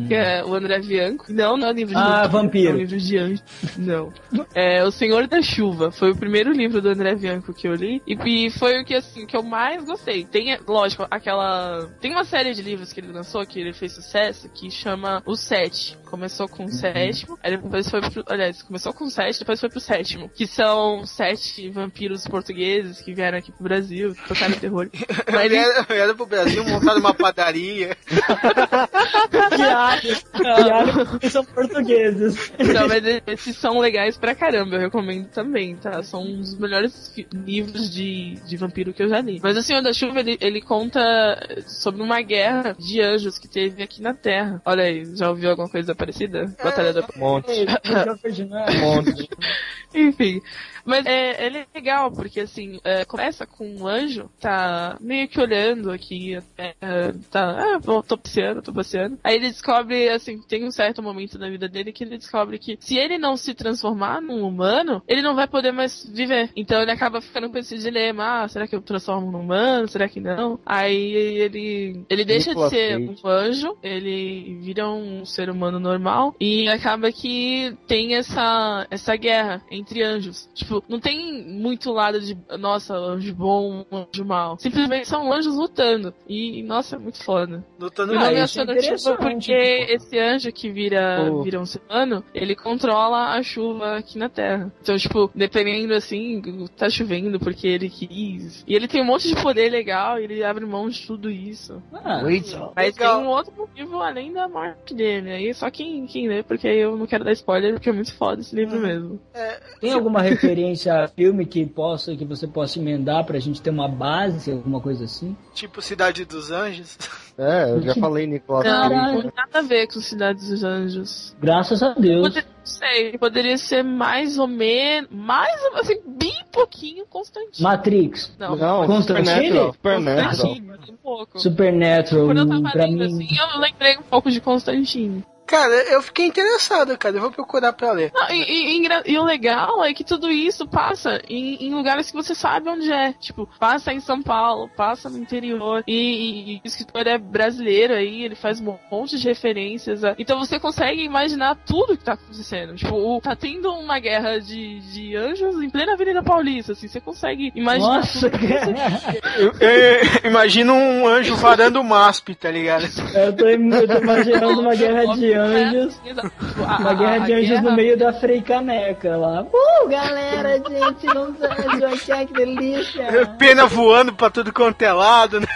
que é o André Bianco. Não, não é um livro de Ah, vampiro. É um livro de anjo. Não. É O Senhor da Chuva. Foi o primeiro livro do André Bianco que eu li. E, e foi o que, assim, que eu mais gostei. Tem, lógico, aquela... Tem uma série de livros que ele lançou, que ele fez sucesso, que chama O Sete. Começou com o sétimo, aí depois foi pro... Aliás, começou com o sete, depois foi pro sétimo. Que são sete vampiros portugueses que vieram aqui pro Brasil, que tocaram terror. Mas ele- Vieram vieram pro Brasil, montaram uma padaria. Porque são portugueses. Não, mas esses são legais pra caramba, eu recomendo também, tá? São um dos melhores livros de, de vampiro que eu já li. Mas o Senhor da Chuva, ele, ele conta sobre uma guerra de anjos que teve aqui na Terra. Olha aí, já ouviu alguma coisa parecida? Batalha da... Um monte. monte. Enfim. Mas é, ele é legal, porque assim, é, começa com um anjo, tá meio que olhando aqui, é, tá, ah, vou, tô passeando, tô passeando. Aí ele descobre, assim, tem um certo momento na vida dele que ele descobre que se ele não se transformar num humano, ele não vai poder mais viver. Então ele acaba ficando com esse dilema, ah, será que eu transformo num humano? Será que não? Aí ele, ele deixa de ser Cage. um anjo, ele vira um ser humano normal e acaba que tem essa, essa guerra entre anjos. Tipo, não tem muito lado de, nossa, anjo bom, anjo mal. Simplesmente são anjos lutando. E, nossa, é muito foda. Lutando Ah, é isso é interessante, porque pô. esse anjo que vira, Pô. vira um ser humano, ele controla a chuva aqui na Terra. Então, tipo, dependendo assim, tá chovendo porque ele quis. E ele tem um monte de poder legal e ele abre mão de tudo isso. Ah, Wait. Mas Legal. tem um outro motivo além da morte dele. Aí só quem, quem lê, porque eu não quero dar spoiler, porque é muito foda esse livro mesmo. tem alguma referência a filme que possa, que você possa emendar pra gente ter uma base, alguma coisa assim? Tipo Cidade dos Anjos. É, eu já falei Nicolas Não, Cage. tem nada a ver com Cidade dos Anjos. Graças a Deus. Poder- não sei, poderia ser mais ou menos, mais ou assim, bem pouquinho Constantino. Matrix, Não, Não, Constantine? Supernatural. Supernatural. Constantino, um pouco. Supernatural, Quando eu tava pra lendo mim... assim, eu lembrei um pouco de Constantine. Cara, eu fiquei interessado, cara. Eu vou procurar pra ler. Não, e, e- e e o legal é que tudo isso passa em, em lugares que você sabe onde é. Tipo, passa em São Paulo, passa no interior. E, e- e o escritor é brasileiro aí, ele faz um monte de referências. a- Então você consegue imaginar tudo que tá acontecendo. Tipo, o- tá tendo uma guerra de, de anjos em plena Avenida Paulista, assim. Você consegue imaginar Nossa, tudo. que você- cara. Eu, eu imagino um anjo varando o MASP, tá ligado? Eu tô, eu tô imaginando uma guerra de anjos. Exato. Tipo, a- Uma guerra de anjos guerra- no meio da Frei Caneca lá. Uh, galera, gente, não anjos aqui, que delícia. Pena voando pra tudo quanto é lado, né?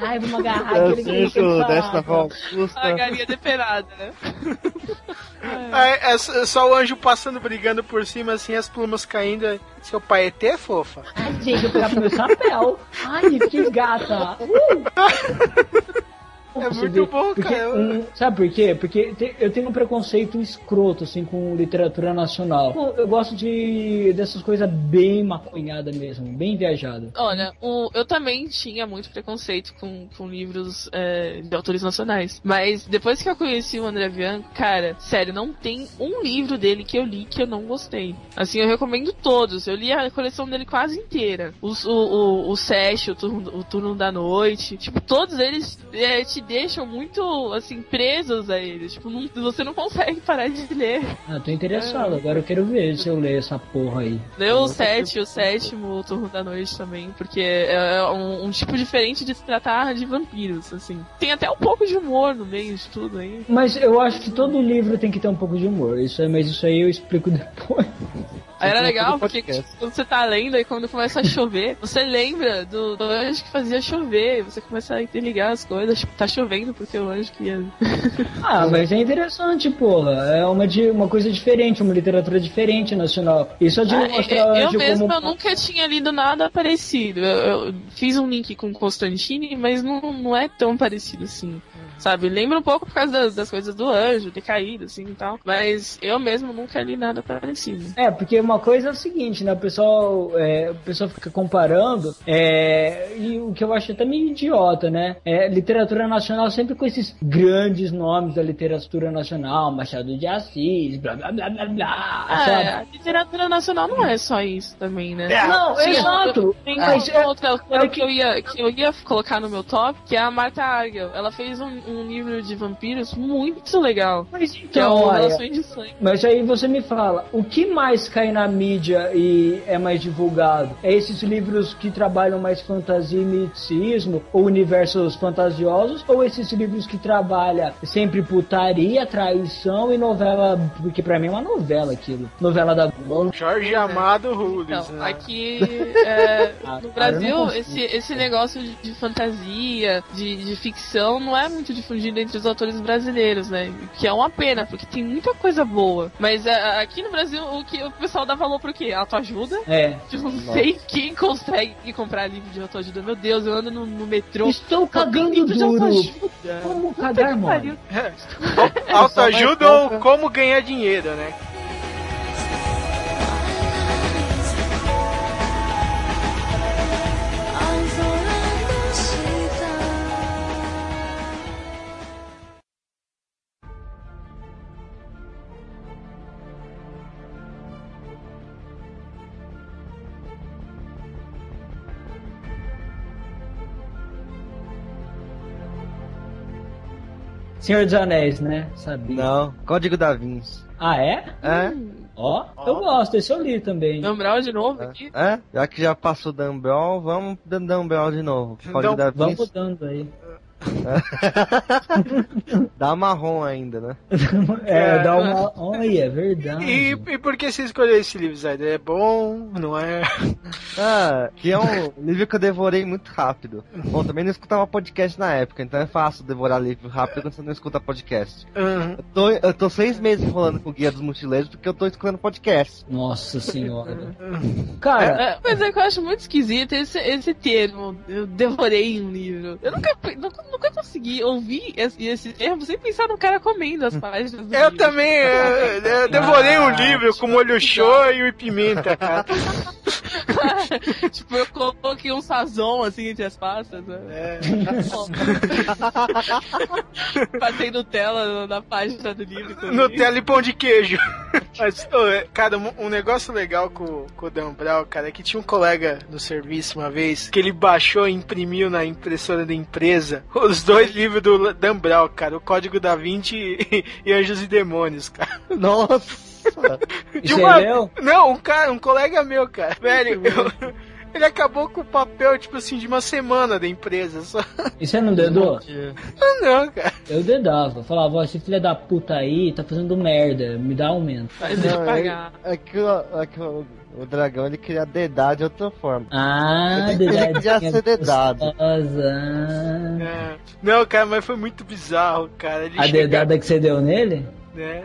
Ai, vamos agarrar Eu aquele que sinto não tem desta palavra. A galinha depenada, né? É, é só- o anjo passando, brigando por cima, assim, as plumas caindo. Seu pai é T, fofa? Ai, gente, eu pro meu chapéu. Ai, que gata. Uh. É muito bom, porque, cara. um, sabe por quê? Porque te- eu tenho um preconceito escroto, assim, com literatura nacional. Eu, eu gosto de dessas coisas bem maconhada mesmo, bem viajada. Olha, o- eu também tinha muito preconceito com, com livros é, de autores nacionais. Mas depois que eu conheci o André Bianco, cara, sério, não tem um livro dele que eu li que eu não gostei. Assim, eu recomendo todos. Eu li a coleção dele quase inteira. Os, o, o, o Sesh, o turno, o turno da Noite. Tipo, todos eles é, te deixam muito, assim, presos a eles. Tipo, não- você não consegue parar de ler. Ah, tô interessado, agora eu quero ver se eu leio essa porra aí. Leu o sete, o sétimo, o turno da noite também, porque é um, um tipo diferente de se tratar de vampiros, assim. Tem até um pouco de humor no meio de tudo aí. Mas eu acho que todo livro tem que ter um pouco de humor. Isso é, mas isso aí eu explico depois. Era legal porque tipo, quando você tá lendo e quando começa a chover, você lembra do, do anjo que fazia chover, você começa a interligar as coisas, tipo, tá chovendo porque o anjo que ia. Ah, mas é interessante, porra. É uma, de, uma coisa diferente, uma literatura diferente nacional. Isso de Ah, mostrar eu, eu anjo mesmo como. eu nunca tinha lido nada parecido. Eu, eu fiz um link com Constantine, mas não, não é tão parecido assim. Sabe? Lembra um pouco por causa das, das coisas do anjo, ter caído, assim e tal. Mas eu mesmo nunca li nada parecido. É, porque uma coisa é o seguinte, né? O pessoal, é, o pessoal fica comparando, é, e o que eu acho até meio idiota, né? É, literatura nacional sempre com esses grandes nomes da literatura nacional, Machado de Assis, blá blá blá blá blá. Ah, é, a literatura nacional não é só isso também, né? Não, Sim, exato. Tem Mas uma é- outra autora que eu, ia, que eu ia colocar no meu top, que é a Marta Argel. Ela fez um, um livro de vampiros muito legal. Mas Que é então, o olha, Relações de Sangue. Mas aí você me fala, o que mais cai na mídia e é mais divulgado? É esses livros que trabalham mais fantasia e misticismo, ou universos fantasiosos, ou esses livros que trabalham sempre putaria, traição e novela, porque pra mim é uma novela aquilo, novela da Globo. Jorge Amado Rules. Então, né? aqui é, Ah, no Brasil, esse, esse negócio de, de fantasia, de, de ficção, não é muito difundido entre os autores brasileiros, né? Que é uma pena, porque tem muita coisa boa. Mas é, aqui no Brasil, o que o pessoal dá valor pro quê? Autoajuda? É. Eu não sei quem consegue comprar livro de autoajuda. Meu Deus, eu ando no, no metrô. Estou tem cagando duro. autoajuda. Como cagar, mano? pariu. Autoajuda ou como ganhar dinheiro, né? Senhor dos Anéis, né? Sabia. Não, Código da Vinci. Ah, é? É? Ó, eu gosto, esse eu li também. Lembrar de novo aqui? É? Já que já passou Brown, vamos Brown de novo. Código da Vamos Vinci. dando aí. Dá marrom ainda, né? É, dá uma. Olha, é verdade. E, e por que você escolheu esse livro, Zé? É bom, não é? Ah, que é um livro que eu devorei muito rápido. Bom, também não escutava podcast na época, então é fácil devorar livro rápido quando você não escuta podcast. Uhum. Eu tô, eu tô seis meses rolando com o Guia dos Mochileiros porque eu tô escutando podcast. Nossa senhora. Cara, É, mas é que eu acho muito esquisito esse, esse termo. Eu devorei um livro. Eu nunca, nunca, nunca consegui ouvir esse, esse termo sem pensar no cara comendo as páginas Eu livro. também, eu, eu devorei um livro com molho show e pimenta, cara. tipo, eu coloquei um sazon assim entre as pastas. Né? É. Passei Nutella na página do livro. também. Nutella e pão de queijo. Mas, é, cara, um, um negócio legal com, com o Dan Brown, cara, é que tinha um colega no serviço uma vez que ele baixou e imprimiu na impressora da empresa os dois livros do Dan Brown, cara, o Código da Vinci e, e Anjos e Demônios, cara. Nossa! De uma- é meu? Não, um cara, um colega meu, cara. Velho, eu- ele acabou com o papel, tipo assim, de uma semana da empresa. Só E você não dedou? não, cara. Eu dedava. Falava, ó, esse filho da puta aí tá fazendo merda, me dá aumento. Ele Não, pagar. É, é que, o, é dragão ele queria dedar de outra forma. Ah, Ele- ele queria ser dedado. É. Não, cara, mas foi muito bizarro, cara. Ele A chega- dedada que você deu nele?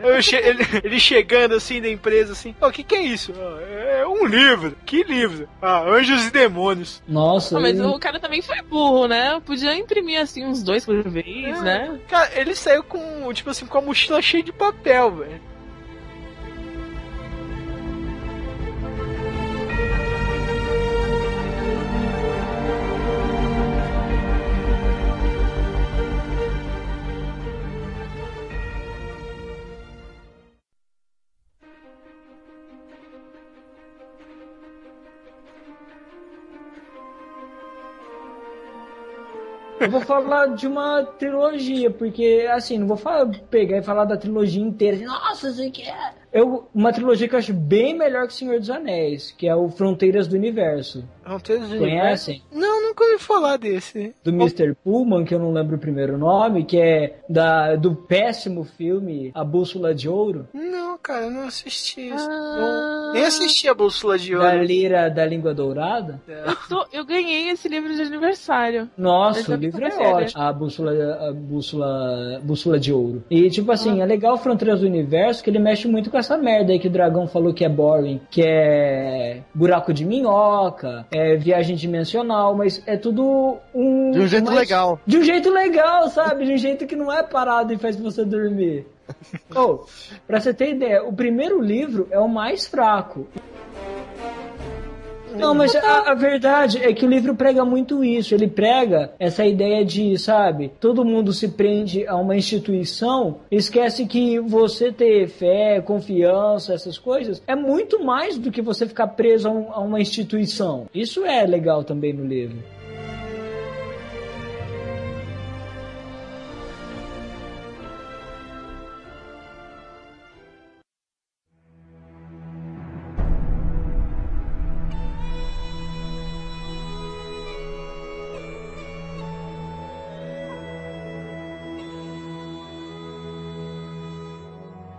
Eu che- ele, ele chegando assim da empresa assim, o que que é isso? "Ah, é um livro. Que livro? Ah, Anjos e Demônios. Nossa, Ah, mas ele- o cara também foi burro, né? Podia imprimir assim uns dois por vez, né? Cara, ele saiu com, tipo assim, com a mochila cheia de papel, velho. Vou falar de uma trilogia, porque assim, não vou falar- pegar e falar da trilogia inteira. assim, Nossa, isso aqui é. Eu, uma trilogia que eu acho bem melhor que Senhor dos Anéis, que é o Fronteiras do Universo. Fronteiras do Conhecem? Não, nunca ouvi falar desse. Do Mr. Pullman, que eu não lembro o primeiro nome, que é da, do péssimo filme A Bússola de Ouro. Não, cara, eu não assisti isso. Ah. Não- nem assisti a Bússola de Da Ouro. Lira da Língua Dourada. Eu, tô- eu ganhei esse livro de aniversário. Nossa, o livro é série. ótimo. A bússola, a bússola, bússola de ouro. E tipo assim, é legal o Fronteiras do Universo que ele mexe muito com essa merda aí que o Dragão falou que é boring, que é buraco de minhoca, é viagem dimensional, mas é tudo um De um jeito mais- legal. De um jeito legal, sabe? De um jeito que não é parado e faz você dormir. Oh, pra você ter ideia, o primeiro livro é o mais fraco. Não, mas a, a verdade é que o livro prega muito isso. Ele prega essa ideia de, sabe, todo mundo se prende a uma instituição, esquece que você ter fé, confiança, essas coisas, é muito mais do que você ficar preso a, um- a uma instituição. Isso é legal também no livro.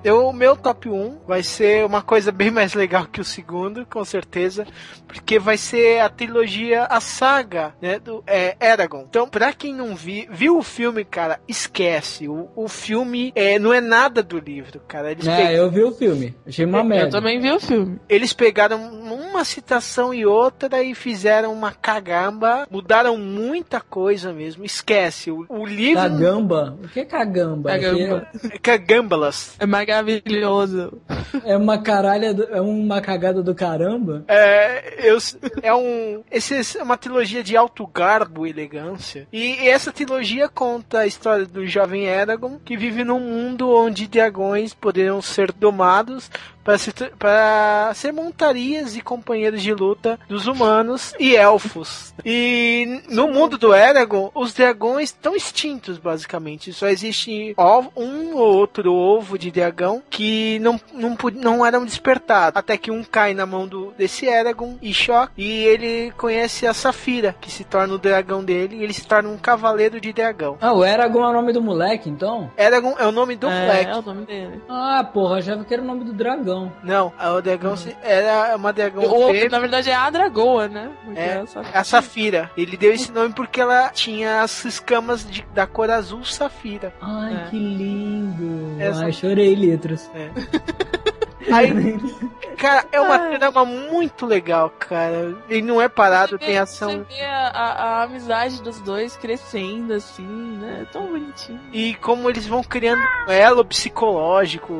Eu, o meu top 1 vai ser uma coisa bem mais legal que o segundo, com certeza, porque vai ser a trilogia, a saga, né, do é, Eragon. Então, pra quem não vi, viu o filme, cara, esquece. O, o filme é, não é nada do livro, cara. Eles, É, eu vi o filme. Achei uma merda. Eu também vi o filme. eles pegaram uma citação e outra e fizeram uma cagamba, mudaram muita coisa mesmo. Esquece. O, o livro. Cagamba? O que é cagamba? Cagamba. Cagambalas. É maravilhoso. É uma caralha, do- é uma cagada do caramba? É, eu, é um. Esse é uma trilogia de alto garbo e elegância. E essa trilogia conta a história do jovem Eragon que vive num mundo onde dragões poderiam ser domados para ser, para ser montarias e companheiros de luta dos humanos e elfos. E no mundo do Eragon, os dragões estão extintos, basicamente. Só existe um ou outro ovo de dragão que não, não, não eram despertados. Até que um cai na mão do, desse Eragon e choca. E ele conhece a Safira, que se torna o dragão dele. E ele se torna um cavaleiro de dragão. Ah, o Eragon é o nome do moleque, então? Eragon é o nome do é, moleque. é o nome dele. Ah, porra, achava que era o nome do dragão. Não, o dragão se- era uma dragão O, fêmea. na verdade é a Dragoa, né? Porque É, essa- a Safira. Ele deu esse nome porque ela tinha as escamas de- da cor azul Safira. Ai, É. que lindo. Essa- Ai, chorei, litros. Aí, cara, é uma trama muito legal, cara. Ele não é parado, tem ação. Você vê a, a- a amizade dos dois crescendo, assim, né? É tão bonitinho. E como eles vão criando um elo psicológico.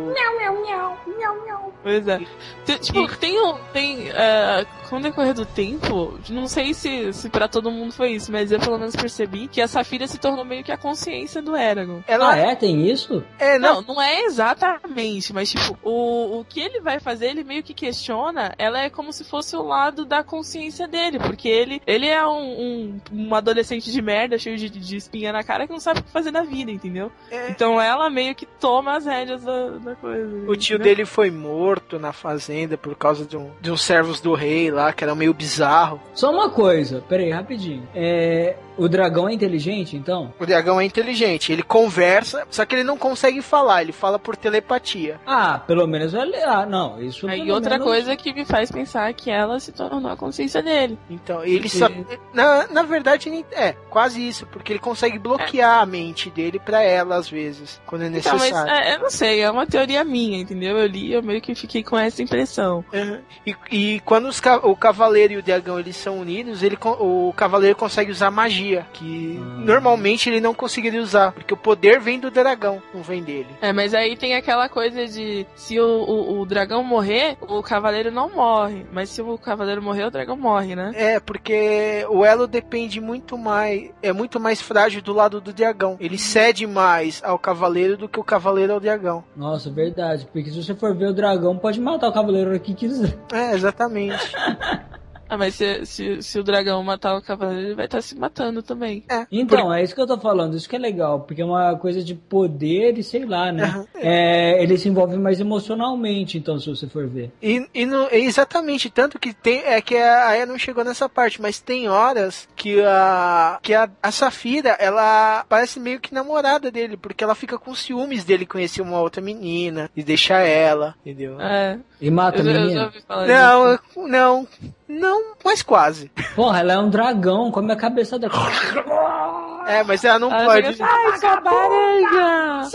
Pois é. Tem, tipo, tem, um- tem é, com o decorrer do tempo, não sei se, se pra todo mundo foi isso, mas eu pelo menos percebi que a Safira se tornou meio que a consciência do Eragon. Ela Ah, é? Tem isso? é, não, Não, não é exatamente, mas tipo, o, o que ele vai fazer, ele meio que questiona, ela é como se fosse o lado da consciência dele, porque ele, ele é um, um, um adolescente de merda, cheio de, de espinha na cara, que não sabe o que fazer na vida, entendeu? É. Então ela meio que toma as rédeas da, da coisa. O tio entendeu? dele foi morto na fazenda por causa de, um, de uns servos do rei lá, que era meio bizarro. Só uma coisa, peraí, rapidinho. É, o dragão é inteligente, então? O dragão é inteligente, ele conversa, só que ele não consegue falar, ele fala por telepatia. Ah, pelo menos ele. Ah, não, isso. Aí pelo outra menos- coisa que me faz pensar que ela se tornou a consciência dele. Então, ele só. Na, na verdade, é, quase isso, porque ele consegue bloquear a mente dele pra ela, às vezes, quando é Então, mas necessário. é, eu não sei, é uma teoria minha, entendeu? Eu li, eu meio que fiquei com essa impressão. Uhum. E, e quando os ca- o cavaleiro e o dragão eles são unidos, ele, o cavaleiro consegue usar magia, que normalmente ele não conseguiria usar, porque o poder vem do dragão, não vem dele. É, mas aí tem aquela coisa de se o, o, o dragão morrer, o cavaleiro não morre. Mas se o cavaleiro morrer, o dragão morre, né? É, porque o elo depende muito mais, é muito mais frágil do lado do dragão. Ele cede mais ao cavaleiro do que o cavaleiro ao dragão. Nossa, verdade. Porque se você for ver o dragão, pode matar o cavaleiro aqui que quiser. É, exatamente. Ah, mas se, se, se o dragão matar o cavaleiro, ele vai estar se matando também. Então, é isso que eu tô falando, isso que é legal, porque é uma coisa de poder e sei lá, né? É, ele se envolve mais emocionalmente, então, se você for ver. E, e no- é exatamente, tanto que tem. É que a Aya não chegou nessa parte, mas tem horas que a. que a, a Safira, ela parece meio que namorada dele, porque ela fica com ciúmes dele conhecer uma outra menina e deixar ela, entendeu? É. E mata a Eu, já menina. ouvi falar Não, eu- não, não, mas quase. Porra, ela é um dragão, come a cabeça dela. É, mas ela não Aí pode. fica, Ai, sua barriga!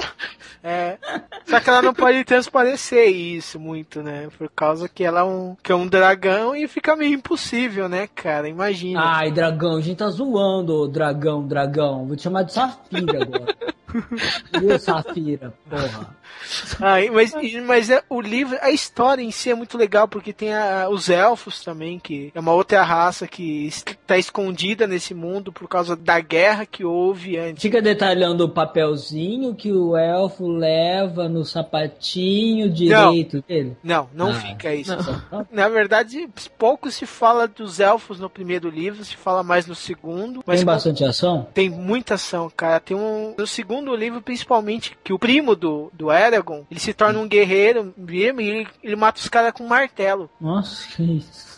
É. Só que ela não pode transparecer isso muito, né? Por causa que ela é um, que é um dragão e fica meio impossível, né, cara? Imagina. Ai, dragão, a gente tá zoando, dragão, dragão. Vou te chamar de Safira agora. Ô, Safira, porra. Ai, mas, mas é, o livro, a história em si é muito legal, porque tem a- os elfos também, que é uma outra raça que está escondida nesse mundo por causa da guerra que houve antes. Fica detalhando o papelzinho que o elfo leva no sapatinho direito dele. Não, não Ah, fica isso. não. Na verdade, pouco se fala dos elfos no primeiro livro, se fala mais no segundo. Mas Tem bastante ação? Tem muita ação, cara. Tem um. No segundo livro, principalmente, que o primo do, do Eragon, ele se torna um guerreiro mesmo e ele, ele mata os caras com um martelo. Nossa, que isso.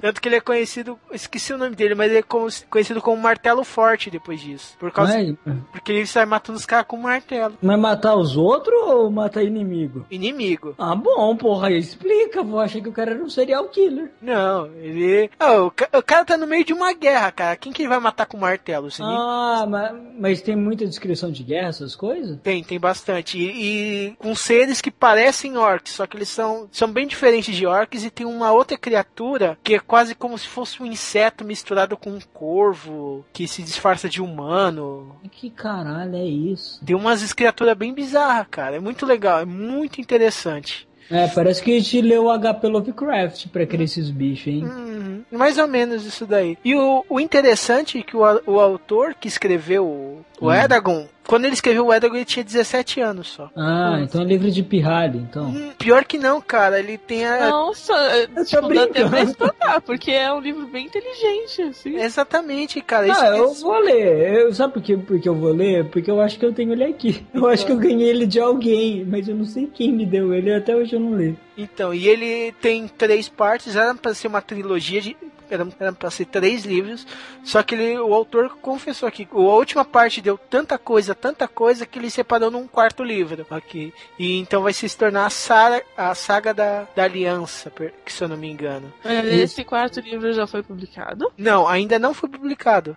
Tanto que ele é conhecido. Esqueci o nome dele, mas ele é conhecido como martelo forte depois disso. Por causa. Mas, Porque ele sai matando os caras com um martelo. mas matar os outros ou matar inimigo? Inimigo. Ah, bom, porra, aí explica. Eu achei que o cara era um serial killer. Não, ele. Ah, o, ca- o cara tá no meio de uma guerra, cara. Quem que ele vai matar com martelo? Você nem- Ah, mas, mas tem muita descrição de guerra, essas coisas? Tem, tem bastante. E, e com seres que parecem orcs, só que eles são, são bem diferentes de orcs e tem uma outra criatura que é quase como se fosse um inseto misturado com um corvo que se disfarça de humano. Que caralho é isso? Tem umas criaturas bem bizarras, cara. É muito legal, é muito interessante. É, parece que a gente leu o HP Lovecraft pra criar esses bichos, hein? Uhum, mais ou menos isso daí. E o, o interessante é que o, o autor que escreveu o, Hum. Eragon, quando ele escreveu o Eragon, ele tinha 17 anos só. Ah, então é livro de pirralho, então. Hum, Pior que não, cara. Ele tem a, Nossa, tô tipo, dá até pra brincando. espantar, porque é um livro bem inteligente, assim. Exatamente, cara. Ah, que- eu vou ler. Eu, sabe por que, por que eu vou ler? Porque eu acho que eu tenho ele aqui. Eu acho que eu ganhei ele de alguém, mas eu não sei quem me deu ele, até hoje eu não li. Então, e ele tem três partes, era pra ser uma trilogia de. Era, era pra ser três livros, só que ele, o autor confessou aqui, a última parte deu tanta coisa, tanta coisa, que ele separou num quarto livro aqui. E então vai se tornar a saga, a saga da, da Aliança, que se eu não me engano. Mas Esse quarto livro já foi publicado. Não, ainda não foi publicado.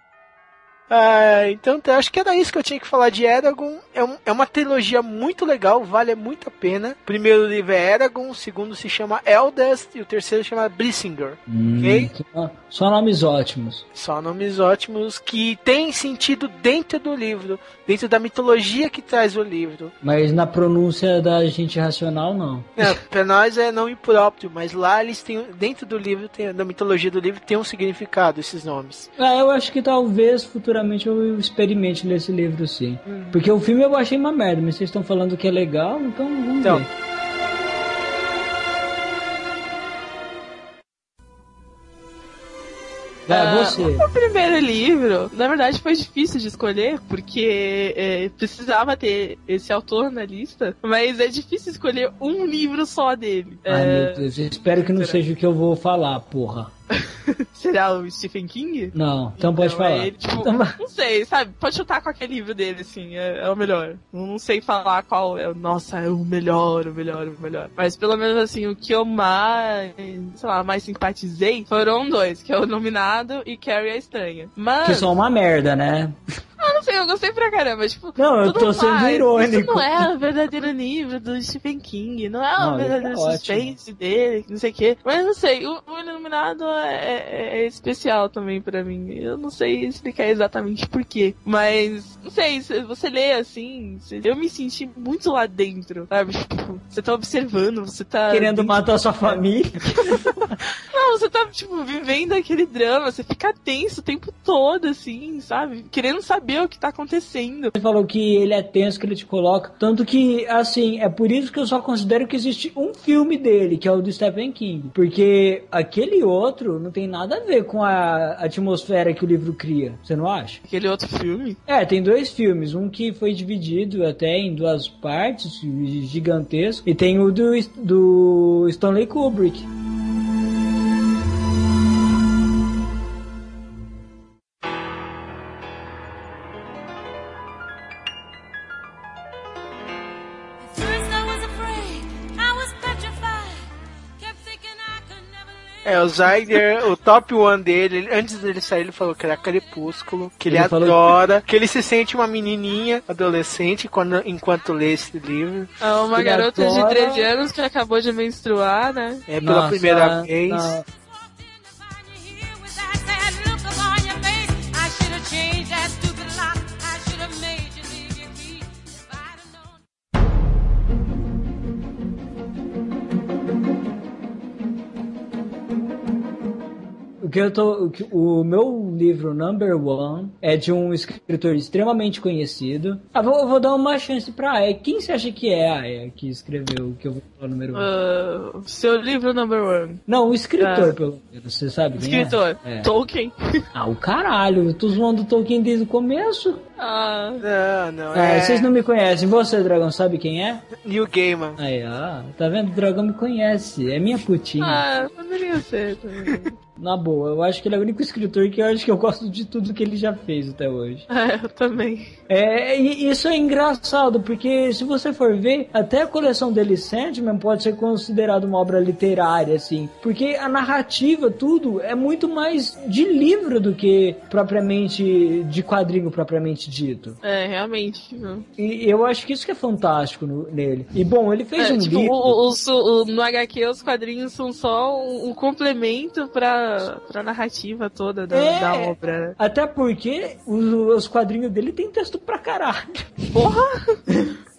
Ah, então acho que era isso que eu tinha que falar de Eragon. É, um- é uma trilogia muito legal, vale muito a pena. O primeiro livro é Eragon, o segundo se chama Eldest e o terceiro se chama Brissinger. Ok? Hum, Só nomes ótimos. Só nomes ótimos que têm sentido dentro do livro, dentro da mitologia que traz o livro. Mas na pronúncia da gente racional, não. É, pra nós é não impróprio, mas lá eles têm, dentro do livro, tem, da mitologia do livro, tem um significado esses nomes. Ah, eu acho que talvez futuramente eu experimente ler esse livro sim. Porque o filme eu achei uma merda, mas vocês estão falando que é legal, então vamos Então. ver. Vai, Ah, você. O primeiro livro, na verdade, foi difícil de escolher, porque é, precisava ter esse autor na lista, mas é difícil escolher um livro só dele. Ai, É, meu Deus, eu espero que não será? seja o que eu vou falar, porra. será o Stephen King? Não, então pode falar. é, tipo, Então não sei, sabe? Pode chutar qualquer livro dele, assim, é, é o melhor. Não sei falar qual é o, nossa, é o melhor, o melhor, o melhor. Mas pelo menos, assim, o que eu mais, sei lá, mais simpatizei foram dois, que é o Nominado e Carrie a Estranha. Mas, Que são uma merda, né? Eu não sei, eu gostei pra caramba, tipo... Não, eu tô sendo mais, irônico. Isso não é o verdadeiro livro do Stephen King, não é Não, o tá verdadeiro ótimo. suspense dele, não sei o quê. Mas não sei, o, o Iluminado é, é- é especial também pra mim. Eu não sei explicar exatamente porquê. Mas, não sei, se você lê assim, eu me senti muito lá dentro, sabe? Tipo, você tá observando, você tá. Querendo matar sua família. Não, você tá, tipo, vivendo aquele drama, você fica tenso o tempo todo, assim, sabe? Querendo saber o que tá acontecendo. Você falou que ele é tenso, que ele te coloca. Tanto que, assim, é por isso que eu só considero que existe um filme dele, que é o do Stephen King. Porque aquele outro não tem nada a ver com a atmosfera que o livro cria. Você não acha? Aquele outro filme. É, tem dois filmes. Um que foi dividido até em duas partes, gigantesco. E tem o do, do Stanley Kubrick. O Zyder, o top one dele, ele- antes dele sair, ele falou que era Crepúsculo, que ele, Ele falou adora, que... ele se sente uma menininha adolescente quando, enquanto lê esse livro. É uma Ele garota de adora- 13 anos que acabou de menstruar, né? É pela Nossa, primeira vez. não. Que eu tô, o, meu livro number one é de um escritor extremamente conhecido. Ah, vou, vou dar uma chance pra Aya. Quem você acha que é a Aya que escreveu o que eu vou falar número um? Ah, seu livro number one. Não, o escritor, ah. pelo menos. Você sabe quem Escritor. é? É. Tolkien. Ah, o caralho. Eu tô zoando o Tolkien desde o começo. Ah, Não, não, Ah, é vocês não me conhecem. Você, Dragão, sabe quem é? Neil Gaiman. Aí, ah, tá vendo? O Dragão me conhece. É minha putinha. ah poderia ser também. Na boa, eu acho que ele é o único escritor que eu acho que eu gosto de tudo que ele já fez até hoje. É, eu também. É, e isso é engraçado, porque se você for ver, até a coleção dele Sandman pode ser considerada uma obra literária, assim. Porque a narrativa, tudo, é muito mais de livro do que propriamente de quadrinho propriamente dito. É, realmente. E eu acho que isso que é fantástico no- nele. E bom, ele fez É, um tipo, livro. o, o- o- no HQ os quadrinhos são só um, um complemento pra, pra narrativa toda da, É. da obra. né? Até porque os, os quadrinhos dele tem texto pra caralho. Porra!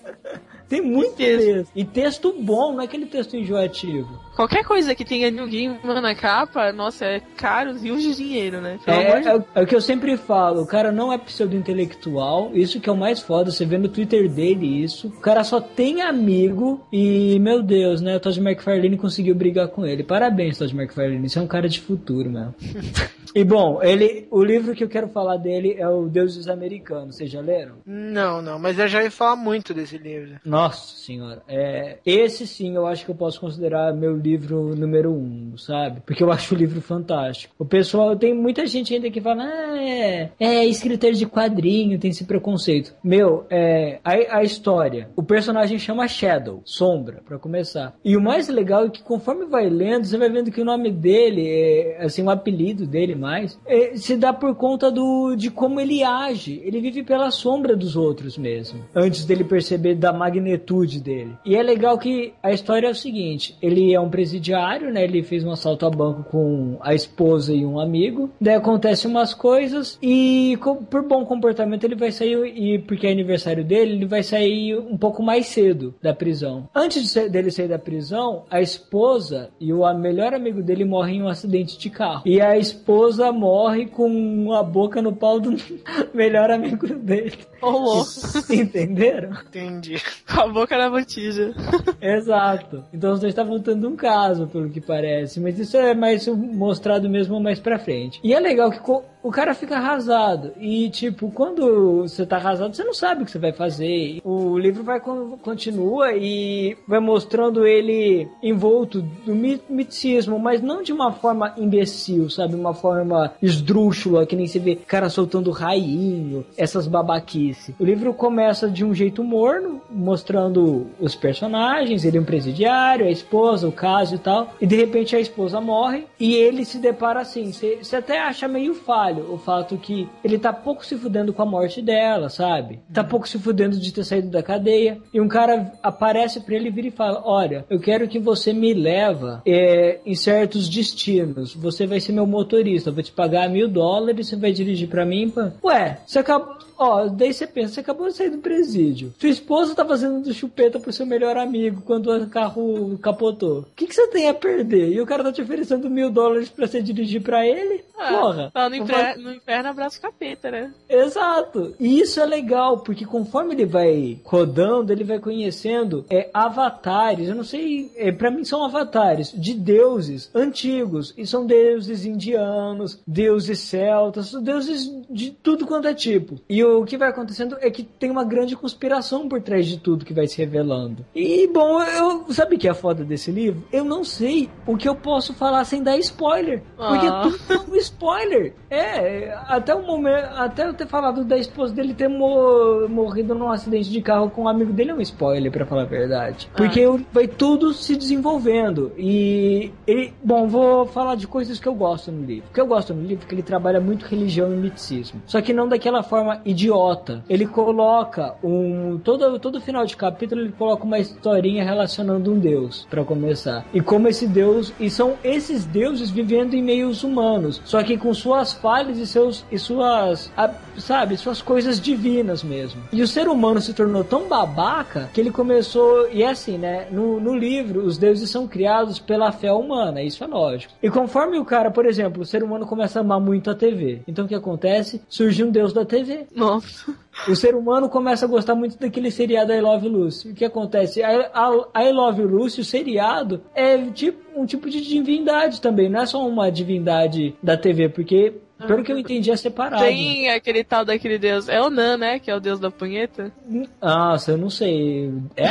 Tem muito texto. texto. E texto bom, não é aquele texto enjoativo. Qualquer coisa que tenha New Game na capa, nossa, é caro rios de dinheiro, né? Amor de É, é, é o que eu sempre falo, o cara não é pseudo-intelectual, isso que é o mais foda, você vê no Twitter dele isso. O cara só tem amigo e, meu Deus, né, o Todd McFarlane conseguiu brigar com ele. Parabéns, Todd McFarlane, você é um cara de futuro, mesmo. e bom, ele, o livro que eu quero falar dele é o Deuses Americanos, vocês já leram? Não, não, mas eu já ia falar muito desse livro. Nossa senhora. É, esse sim eu acho que eu posso considerar meu livro número um, sabe? Porque eu acho o livro fantástico. O pessoal, tem muita gente ainda que fala, ah, é, é escritor de quadrinho, tem esse preconceito. Meu, é, a, a história. O personagem chama Shadow, Sombra, pra começar. E o mais legal é que conforme vai lendo, você vai vendo que o nome dele, é, assim, o apelido dele mais, é, se dá por conta do, de como ele age. Ele vive pela sombra dos outros mesmo. Antes dele perceber da magnitude dele. E é legal que a história é o seguinte: ele é um presidiário, né? Ele fez um assalto a banco com a esposa e um amigo. Daí acontecem umas coisas e por bom comportamento ele vai sair e porque é aniversário dele, ele vai sair um pouco mais cedo da prisão. Antes dele sair da prisão, a esposa e o melhor amigo dele morrem em um acidente de carro. E a esposa morre com a boca no pau do melhor amigo dele. Entenderam? Entendi. Com a boca na botija. Exato. Então os dois estavam tendo um caso, pelo que parece. Mas isso é mais mostrado mesmo mais pra frente. E é legal que o cara fica arrasado. E, tipo, quando você tá arrasado, você não sabe o que você vai fazer. O livro vai con- continua e vai mostrando ele envolto do mi- miticismo, mas não de uma forma imbecil, sabe? Uma forma esdrúxula, que nem se vê cara soltando rainho, essas babaquice. O livro começa de um jeito morno, mostrando os personagens, ele é um presidiário, a esposa, o caso e tal. E de repente a esposa morre e ele se depara assim. Você até acha meio falho o fato que ele tá pouco se fudendo com a morte dela, sabe? Tá pouco se fudendo de ter saído da cadeia. E um cara aparece pra ele vira e fala: Olha, eu quero que você me leva é, em certos destinos. Você vai ser meu motorista. Eu vou te pagar mil dólares, você vai dirigir pra mim. Pá. Ué, você acabou. Ó, daí você pensa, você acabou de sair do presídio. Sua esposa tá fazendo do chupeta pro seu melhor amigo quando o carro capotou. O que, que você tem a perder? E o cara tá te oferecendo mil dólares pra você dirigir pra ele? Porra. Tá no, Não infer... no inferno abraço capeta, né? Exato. E isso é legal, porque conforme ele vai rodando, ele vai conhecendo é, avatares. Eu não sei, é, para mim são avatares de deuses antigos. E são deuses indianos, deuses celtas, deuses de tudo quanto é tipo. E o que vai acontecendo é que tem uma grande conspiração por trás de tudo que vai se revelando. E bom, eu sabe o que é a foda desse livro? Eu não sei o que eu posso falar sem dar spoiler. Porque Ah. tudo é um spoiler. É, até o momento, até eu ter falado da esposa dele ter mo- morrido num acidente de carro com um amigo dele é um spoiler, pra falar a verdade. Porque eu- vai tudo se desenvolvendo. E, ele- bom, vou falar de coisas que eu gosto no livro. O que eu gosto no livro é que ele trabalha muito religião e miticismo. Só que não daquela forma idiota. Ele coloca um. Todo, todo final de capítulo ele coloca uma historinha relacionando um deus, pra começar. E como esse deus. E são esses deuses vivendo em meios humanos. Só que com suas falhas e seus. e suas. a- sabe, suas coisas divinas mesmo. E o ser humano se tornou tão babaca que ele começou. E é assim, né? No, no livro, os deuses são criados pela fé humana, isso é lógico. E conforme o cara, por exemplo, o ser humano começa a amar muito a TV. Então o que acontece? Surge um deus da TV. O ser humano começa a gostar muito daquele seriado I Love Lucy. O que acontece? A, a, I Love Lucy, o seriado, é tipo, um tipo de divindade também. Não é só uma divindade da TV, porque, pelo que eu entendi, é separado. Tem aquele tal daquele deus. É o Nan, né? Que é o deus da punheta. Nossa, eu não sei. É?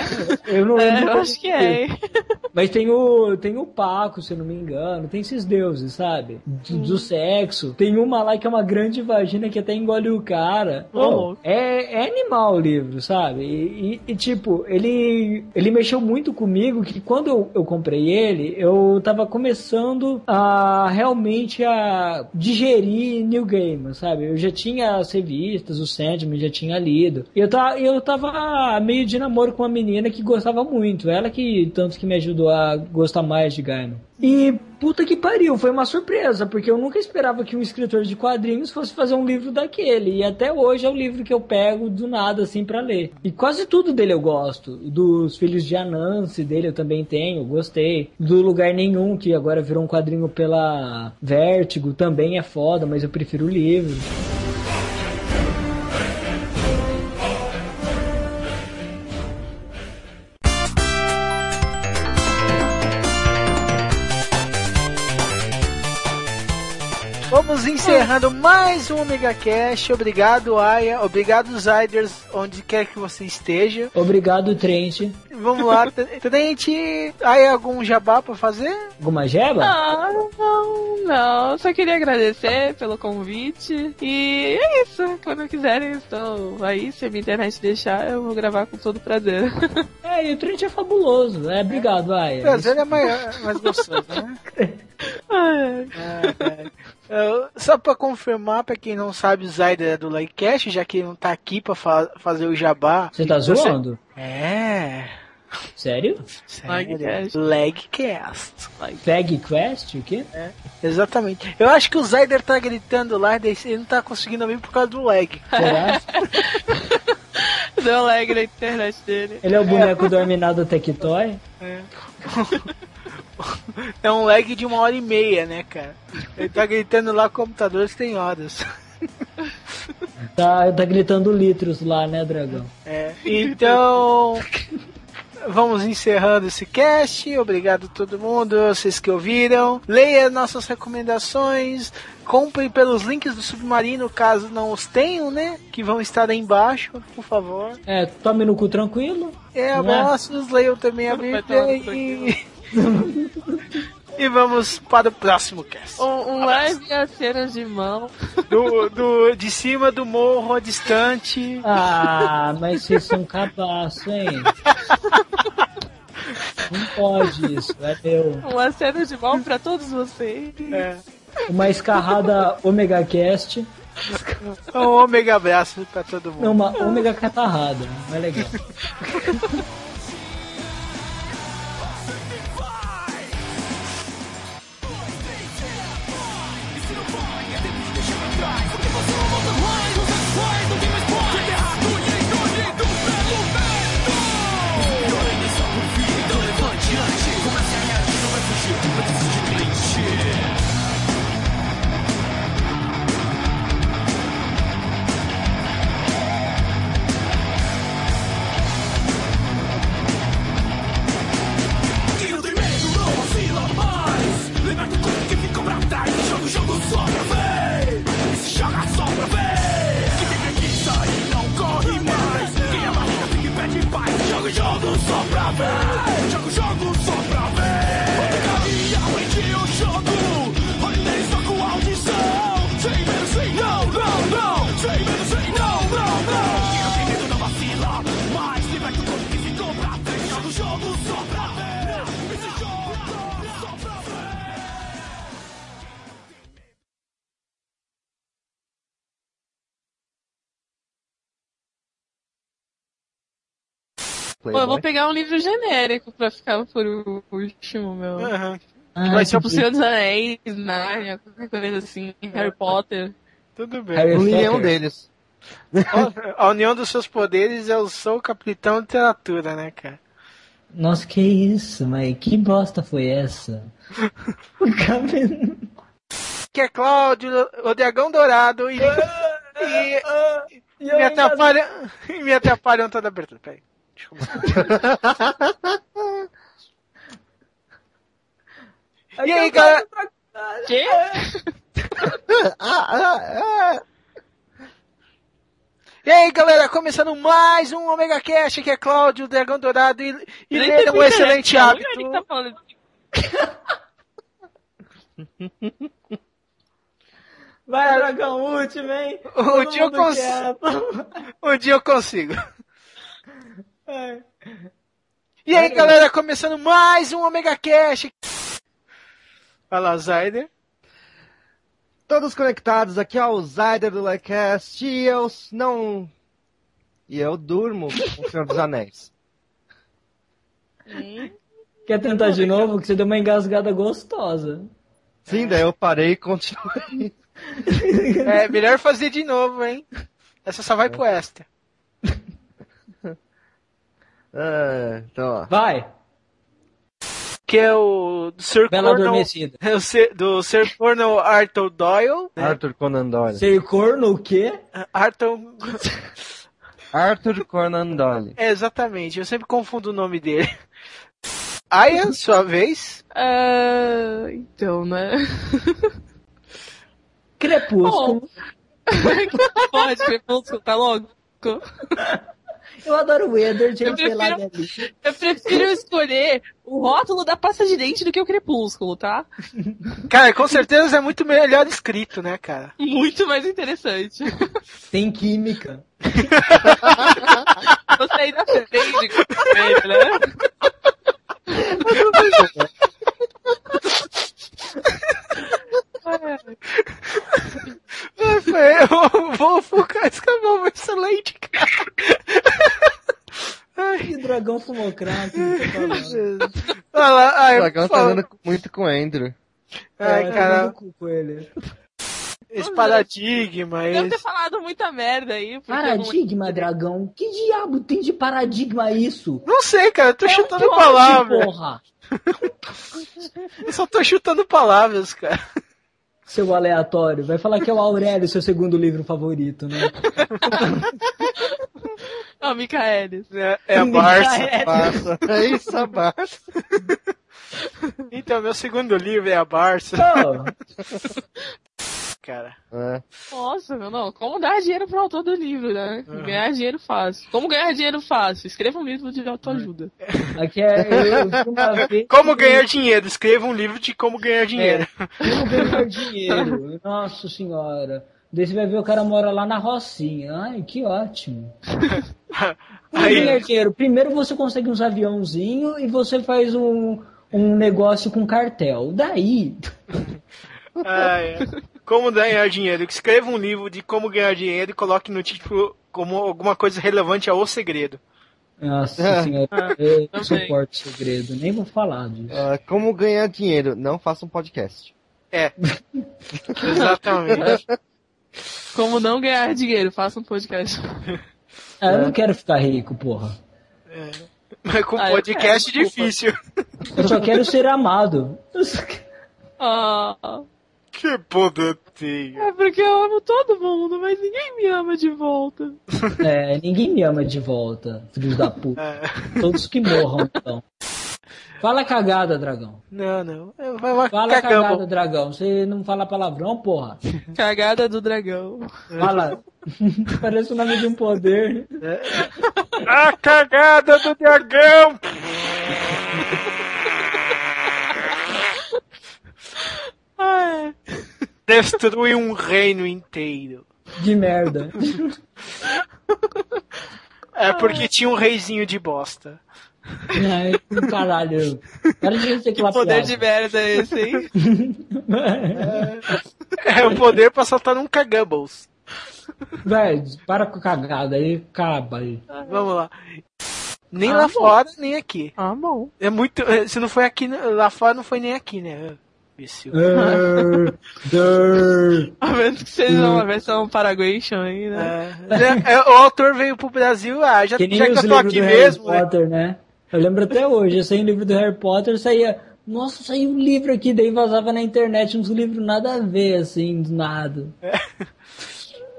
Eu não É, lembro. eu como acho que é. Mas tem o, tem o Paco, se eu não me engano. Tem esses deuses, sabe? Do, do sexo. Tem uma lá que é uma grande vagina que até engole o cara. Louco. é, é animal o livro, sabe? E, e- e, tipo, ele, ele mexeu muito comigo que quando eu, eu comprei ele, eu tava começando a realmente a digerir New Game, sabe? Eu já tinha as revistas, o Sandman, já tinha lido. E eu, tava, eu tava meio de namoro com uma menina que gostava muito. Ela que tanto que me ajudou a gostar mais de Gaiman. E puta que pariu, foi uma surpresa, porque eu nunca esperava que um escritor de quadrinhos fosse fazer um livro daquele. E até hoje é o livro que eu pego do nada assim pra ler. E quase tudo dele eu gosto. Dos Filhos de Anansi dele eu também tenho, gostei. Do Lugar Nenhum, que agora virou um quadrinho pela Vértigo, também é foda, mas eu prefiro o livro. Vamos encerrando mais um Omega Cash. Obrigado, Aya. Obrigado, Zyders, onde quer que você esteja. Obrigado, Trent. Vamos lá, Trent. Aya, algum jabá pra fazer? Alguma jeba? Ah, não, não. Só queria agradecer pelo convite. E é isso. Quando quiserem, estou aí. Se a minha internet deixar, eu vou gravar com todo prazer. É, e o Trent é fabuloso. É, obrigado, Aya. Prazer é maior, mais gostoso, né? Ai, É, é, só pra confirmar, pra quem não sabe, o Zyder é do Lightcast, já que ele não tá aqui pra fa- fazer o jabá. Você tá zoando? É. Sério? Sério. Fag Quest? O quê? Exatamente. Eu acho que o Zyder tá gritando lá, daí ele não tá conseguindo ouvir por causa do lag. Será? Deu lag na internet dele. Ele é o boneco do Arminado Tectoy? É um lag de uma hora e meia, né, cara? Ele tá gritando lá, computadores tem horas. Tá, tá gritando litros lá, né, dragão? É, então. Vamos encerrando esse cast. Obrigado a todo mundo, vocês que ouviram. Leia nossas recomendações. Comprem pelos links do Submarino, caso não os tenham, né? Que vão estar aí embaixo, por favor. É, tome no cu tranquilo. É, Não é? abraços, leiam também a Bíblia e... e vamos para o próximo cast. Um, um live e as cenas de mão. Do, do, de cima do morro, distante. Ah, mas vocês são cabaço, hein? Não pode isso, é meu. Uma cena de mão pra todos vocês. É. Uma escarrada Omega Cast. Um ômega abraço pra todo mundo. Não, uma Omega catarrada. Não é legal. Só pra Pô, eu vou pegar um livro genérico pra ficar por último, meu. Aham. Ah, Vai ser Tipo, Senhor dos Anéis, Narnia, qualquer coisa assim, Harry Potter. Tudo bem. Harry Potter. deles. A união dos seus poderes é o sou capitão literatura, né, cara? Nossa, que isso, mas que bosta foi essa? O cabelo- Que é Cláudio, o dragão dourado e. e, e me atrapalham. E me atrapalham toda a abertura. Peraí. Deixa eu E aí, galera? Quê? E aí, galera, começando mais um Omega Cash, que é Cláudio, o Dragão Dourado, e, e um excelente internet, não. hábito. Ele tá falando Vai, dragão último, hein? Um dia eu consigo. Um dia eu consigo. E aí, galera, começando mais um Omega Cash. Fala, Zyder. Todos conectados, aqui é o Zyder do Lycast e eu não. E eu durmo com o Senhor dos Anéis. Quer tentar de novo? Que você deu uma engasgada gostosa. Sim, daí eu parei e continuei. É, melhor fazer de novo, hein? Essa só vai pro extra. Ah, então, ó. Vai, Que é o do Sir bela Cornel, adormecida. é o Sir- do Sir Cornel Arthur Doyle. Arthur Conan Doyle. Ser corno o quê? Arthur. Arthur Conan Doyle. É, exatamente, eu sempre confundo o nome dele. Aya, sua vez. Ah, então, né? Crepúsculo. Pode, Crepúsculo, tá louco? Eu adoro o Edward, Eu prefiro- ali. Eu prefiro escolher o rótulo da pasta de dente do que o Crepúsculo, tá? Cara, com certeza é muito melhor escrito, né, cara? Muito mais interessante. Tem química. Você ainda aprende com ele, né? É, foi- O Wolfo escreveu um excelente, cara. Dragão fumou crack. Olha lá, O ai, dragão tá andando muito com o Andrew. Ai, É, cara, tomando cu com ele. esse paradigma, Devo ter esse... falado muita merda aí. eu não- Paradigma, dragão? Que diabo tem de paradigma isso? Não sei, cara, eu tô É um chutando plot, palavras. porra. Eu só tô chutando palavras, cara. Seu aleatório. Vai falar que é o Aurélio, seu segundo livro favorito, né? Não, Micaelis. É, é a Barça. É. Passa. É isso, a Barça. Então, meu segundo livro é a Barça, Pô, cara. É. Nossa, meu, não. Como dar dinheiro pro autor do livro, né? Ganhar dinheiro fácil. Como ganhar dinheiro fácil? Escreva um livro de autoajuda. aqui é eu, Como ganhar dinheiro? Escreva um livro de como ganhar dinheiro. Como ganhar dinheiro? Nossa senhora. Daí você vai ver o cara mora lá na Rocinha. Ai, que ótimo. Como Aí- ganhar dinheiro? Primeiro você consegue uns aviãozinhos e você faz um, um negócio com cartel. Daí, Ah, é. Como ganhar dinheiro? Escreva um livro de como ganhar dinheiro e coloque no título como alguma coisa relevante ao segredo. nossa senhora, eu não suporto segredo, nem vou falar disso. Ah, como ganhar dinheiro? Não faça um podcast. É. Exatamente. Como não ganhar dinheiro? Faça um podcast. Ah, eu não quero ficar rico, porra. Mas com Ah, podcast quero, desculpa. difícil. Eu só quero ser amado. Ah, Que poder tem. é porque eu amo todo mundo, mas ninguém me ama de volta. É, ninguém me ama de volta, filhos da puta. É. Todos que morram, então. Fala cagada, dragão. Não, não. É, Fala cagamos. cagada, dragão. Você não fala palavrão, porra? Cagada do dragão. Fala. Parece o nome de um poder. A cagada do dragão! Ai, Destrui um reino inteiro. De merda. É porque tinha um reizinho de bosta. Ai, caralho. Para de aquela poder piada. de merda é esse, hein? É o poder pra soltar num cagamos. Véi, para com cagada aí, acaba aí. Vamos lá. Nem Ah, lá bom. fora, nem aqui. Ah, bom. É muito. é, Se não foi aqui, lá fora não foi nem aqui, né? Imbecil. Dur. A menos que seja uma versão paraguation aí, né? É, é, o autor veio pro Brasil, ah, já, Que nem já que eu tô aqui do mesmo, Harry né? Potter, né? Eu lembro até hoje, eu saí um livro do Harry Potter, saía. Nossa, saiu um livro aqui, daí vazava na internet uns livros nada a ver, assim, do nada.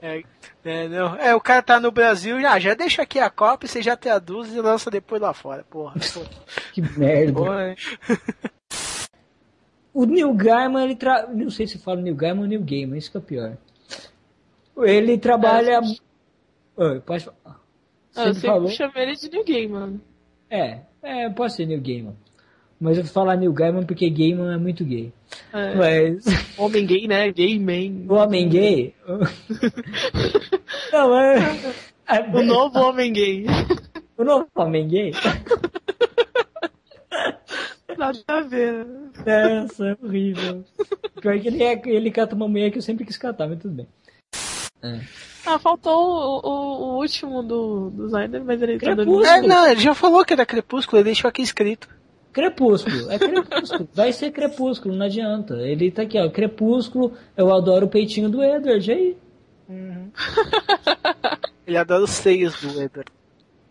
É, é, não. é, o cara tá no Brasil, já, já deixa aqui a cópia, você já traduz e lança depois lá fora, porra. Que merda. Boa. O Neil Gaiman, ele tra... não sei se fala Neil Gaiman ou Neil Gaiman, isso que é pior. Ele trabalha... Oi, pode falar. Ah, eu falou? sempre chamei ele de New Game, mano. É, é, pode ser Neil Gaiman. Mas eu vou falar Neil Gaiman porque Gaiman é muito gay. É. Mas Homem gay, né? Gay man. o homem gay... não, é... é- O novo homem gay. O novo homem gay? Nada a ver. Essa é horrível. Pior que ele, é, ele cata uma mulher que eu sempre quis catar, mas tudo bem. Ah, faltou o, o- o último do, do Snyder, mas ele tá dando Crepúsculo. É, não, ele já falou que era crepúsculo, ele deixou aqui escrito. Crepúsculo, é crepúsculo. Vai ser crepúsculo, não adianta. Ele tá aqui, ó. Crepúsculo, eu adoro o peitinho do Edward, aí. Ele adora os seios do Edward.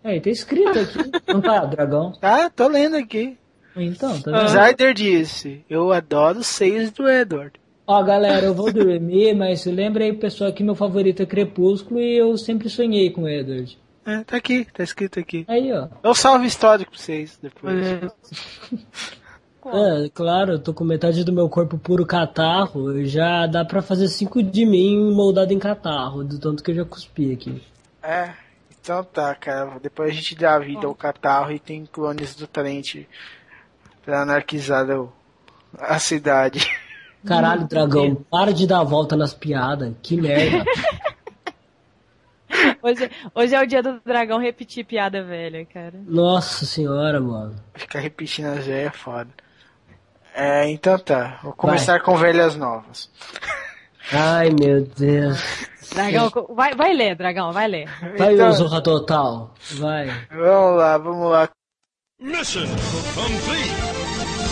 É, tá escrito aqui. Não tá, dragão? Tá, tô lendo aqui. Então, tá O vendo? Zyder disse, eu adoro os seios do Edward. Ó, galera, eu vou dormir, mas lembra aí, pessoal, que meu favorito é Crepúsculo e eu sempre sonhei com o Edward. É, tá aqui, tá escrito aqui. Aí, ó. Eu salvo histórico pra vocês depois. É. É, claro, eu tô com metade do meu corpo puro catarro, já dá pra fazer cinco de mim moldado em catarro, do tanto que eu já cuspi aqui. É, então tá, cara. Depois a gente dá a vida ao catarro e tem clones do Trent pra anarquizar o- a cidade. Caralho, dragão, para de dar a volta nas piadas, que merda. Hoje, hoje é o dia do dragão repetir piada velha, cara. Nossa senhora, mano. Ficar repetindo as velhas é foda. É, então tá. Vou começar com velhas novas. Ai, meu Deus. Dragão, vai, vai ler, dragão, vai ler. Vai, Então- Zorra Total. Vai. Vamos lá, vamos lá. Mission complete.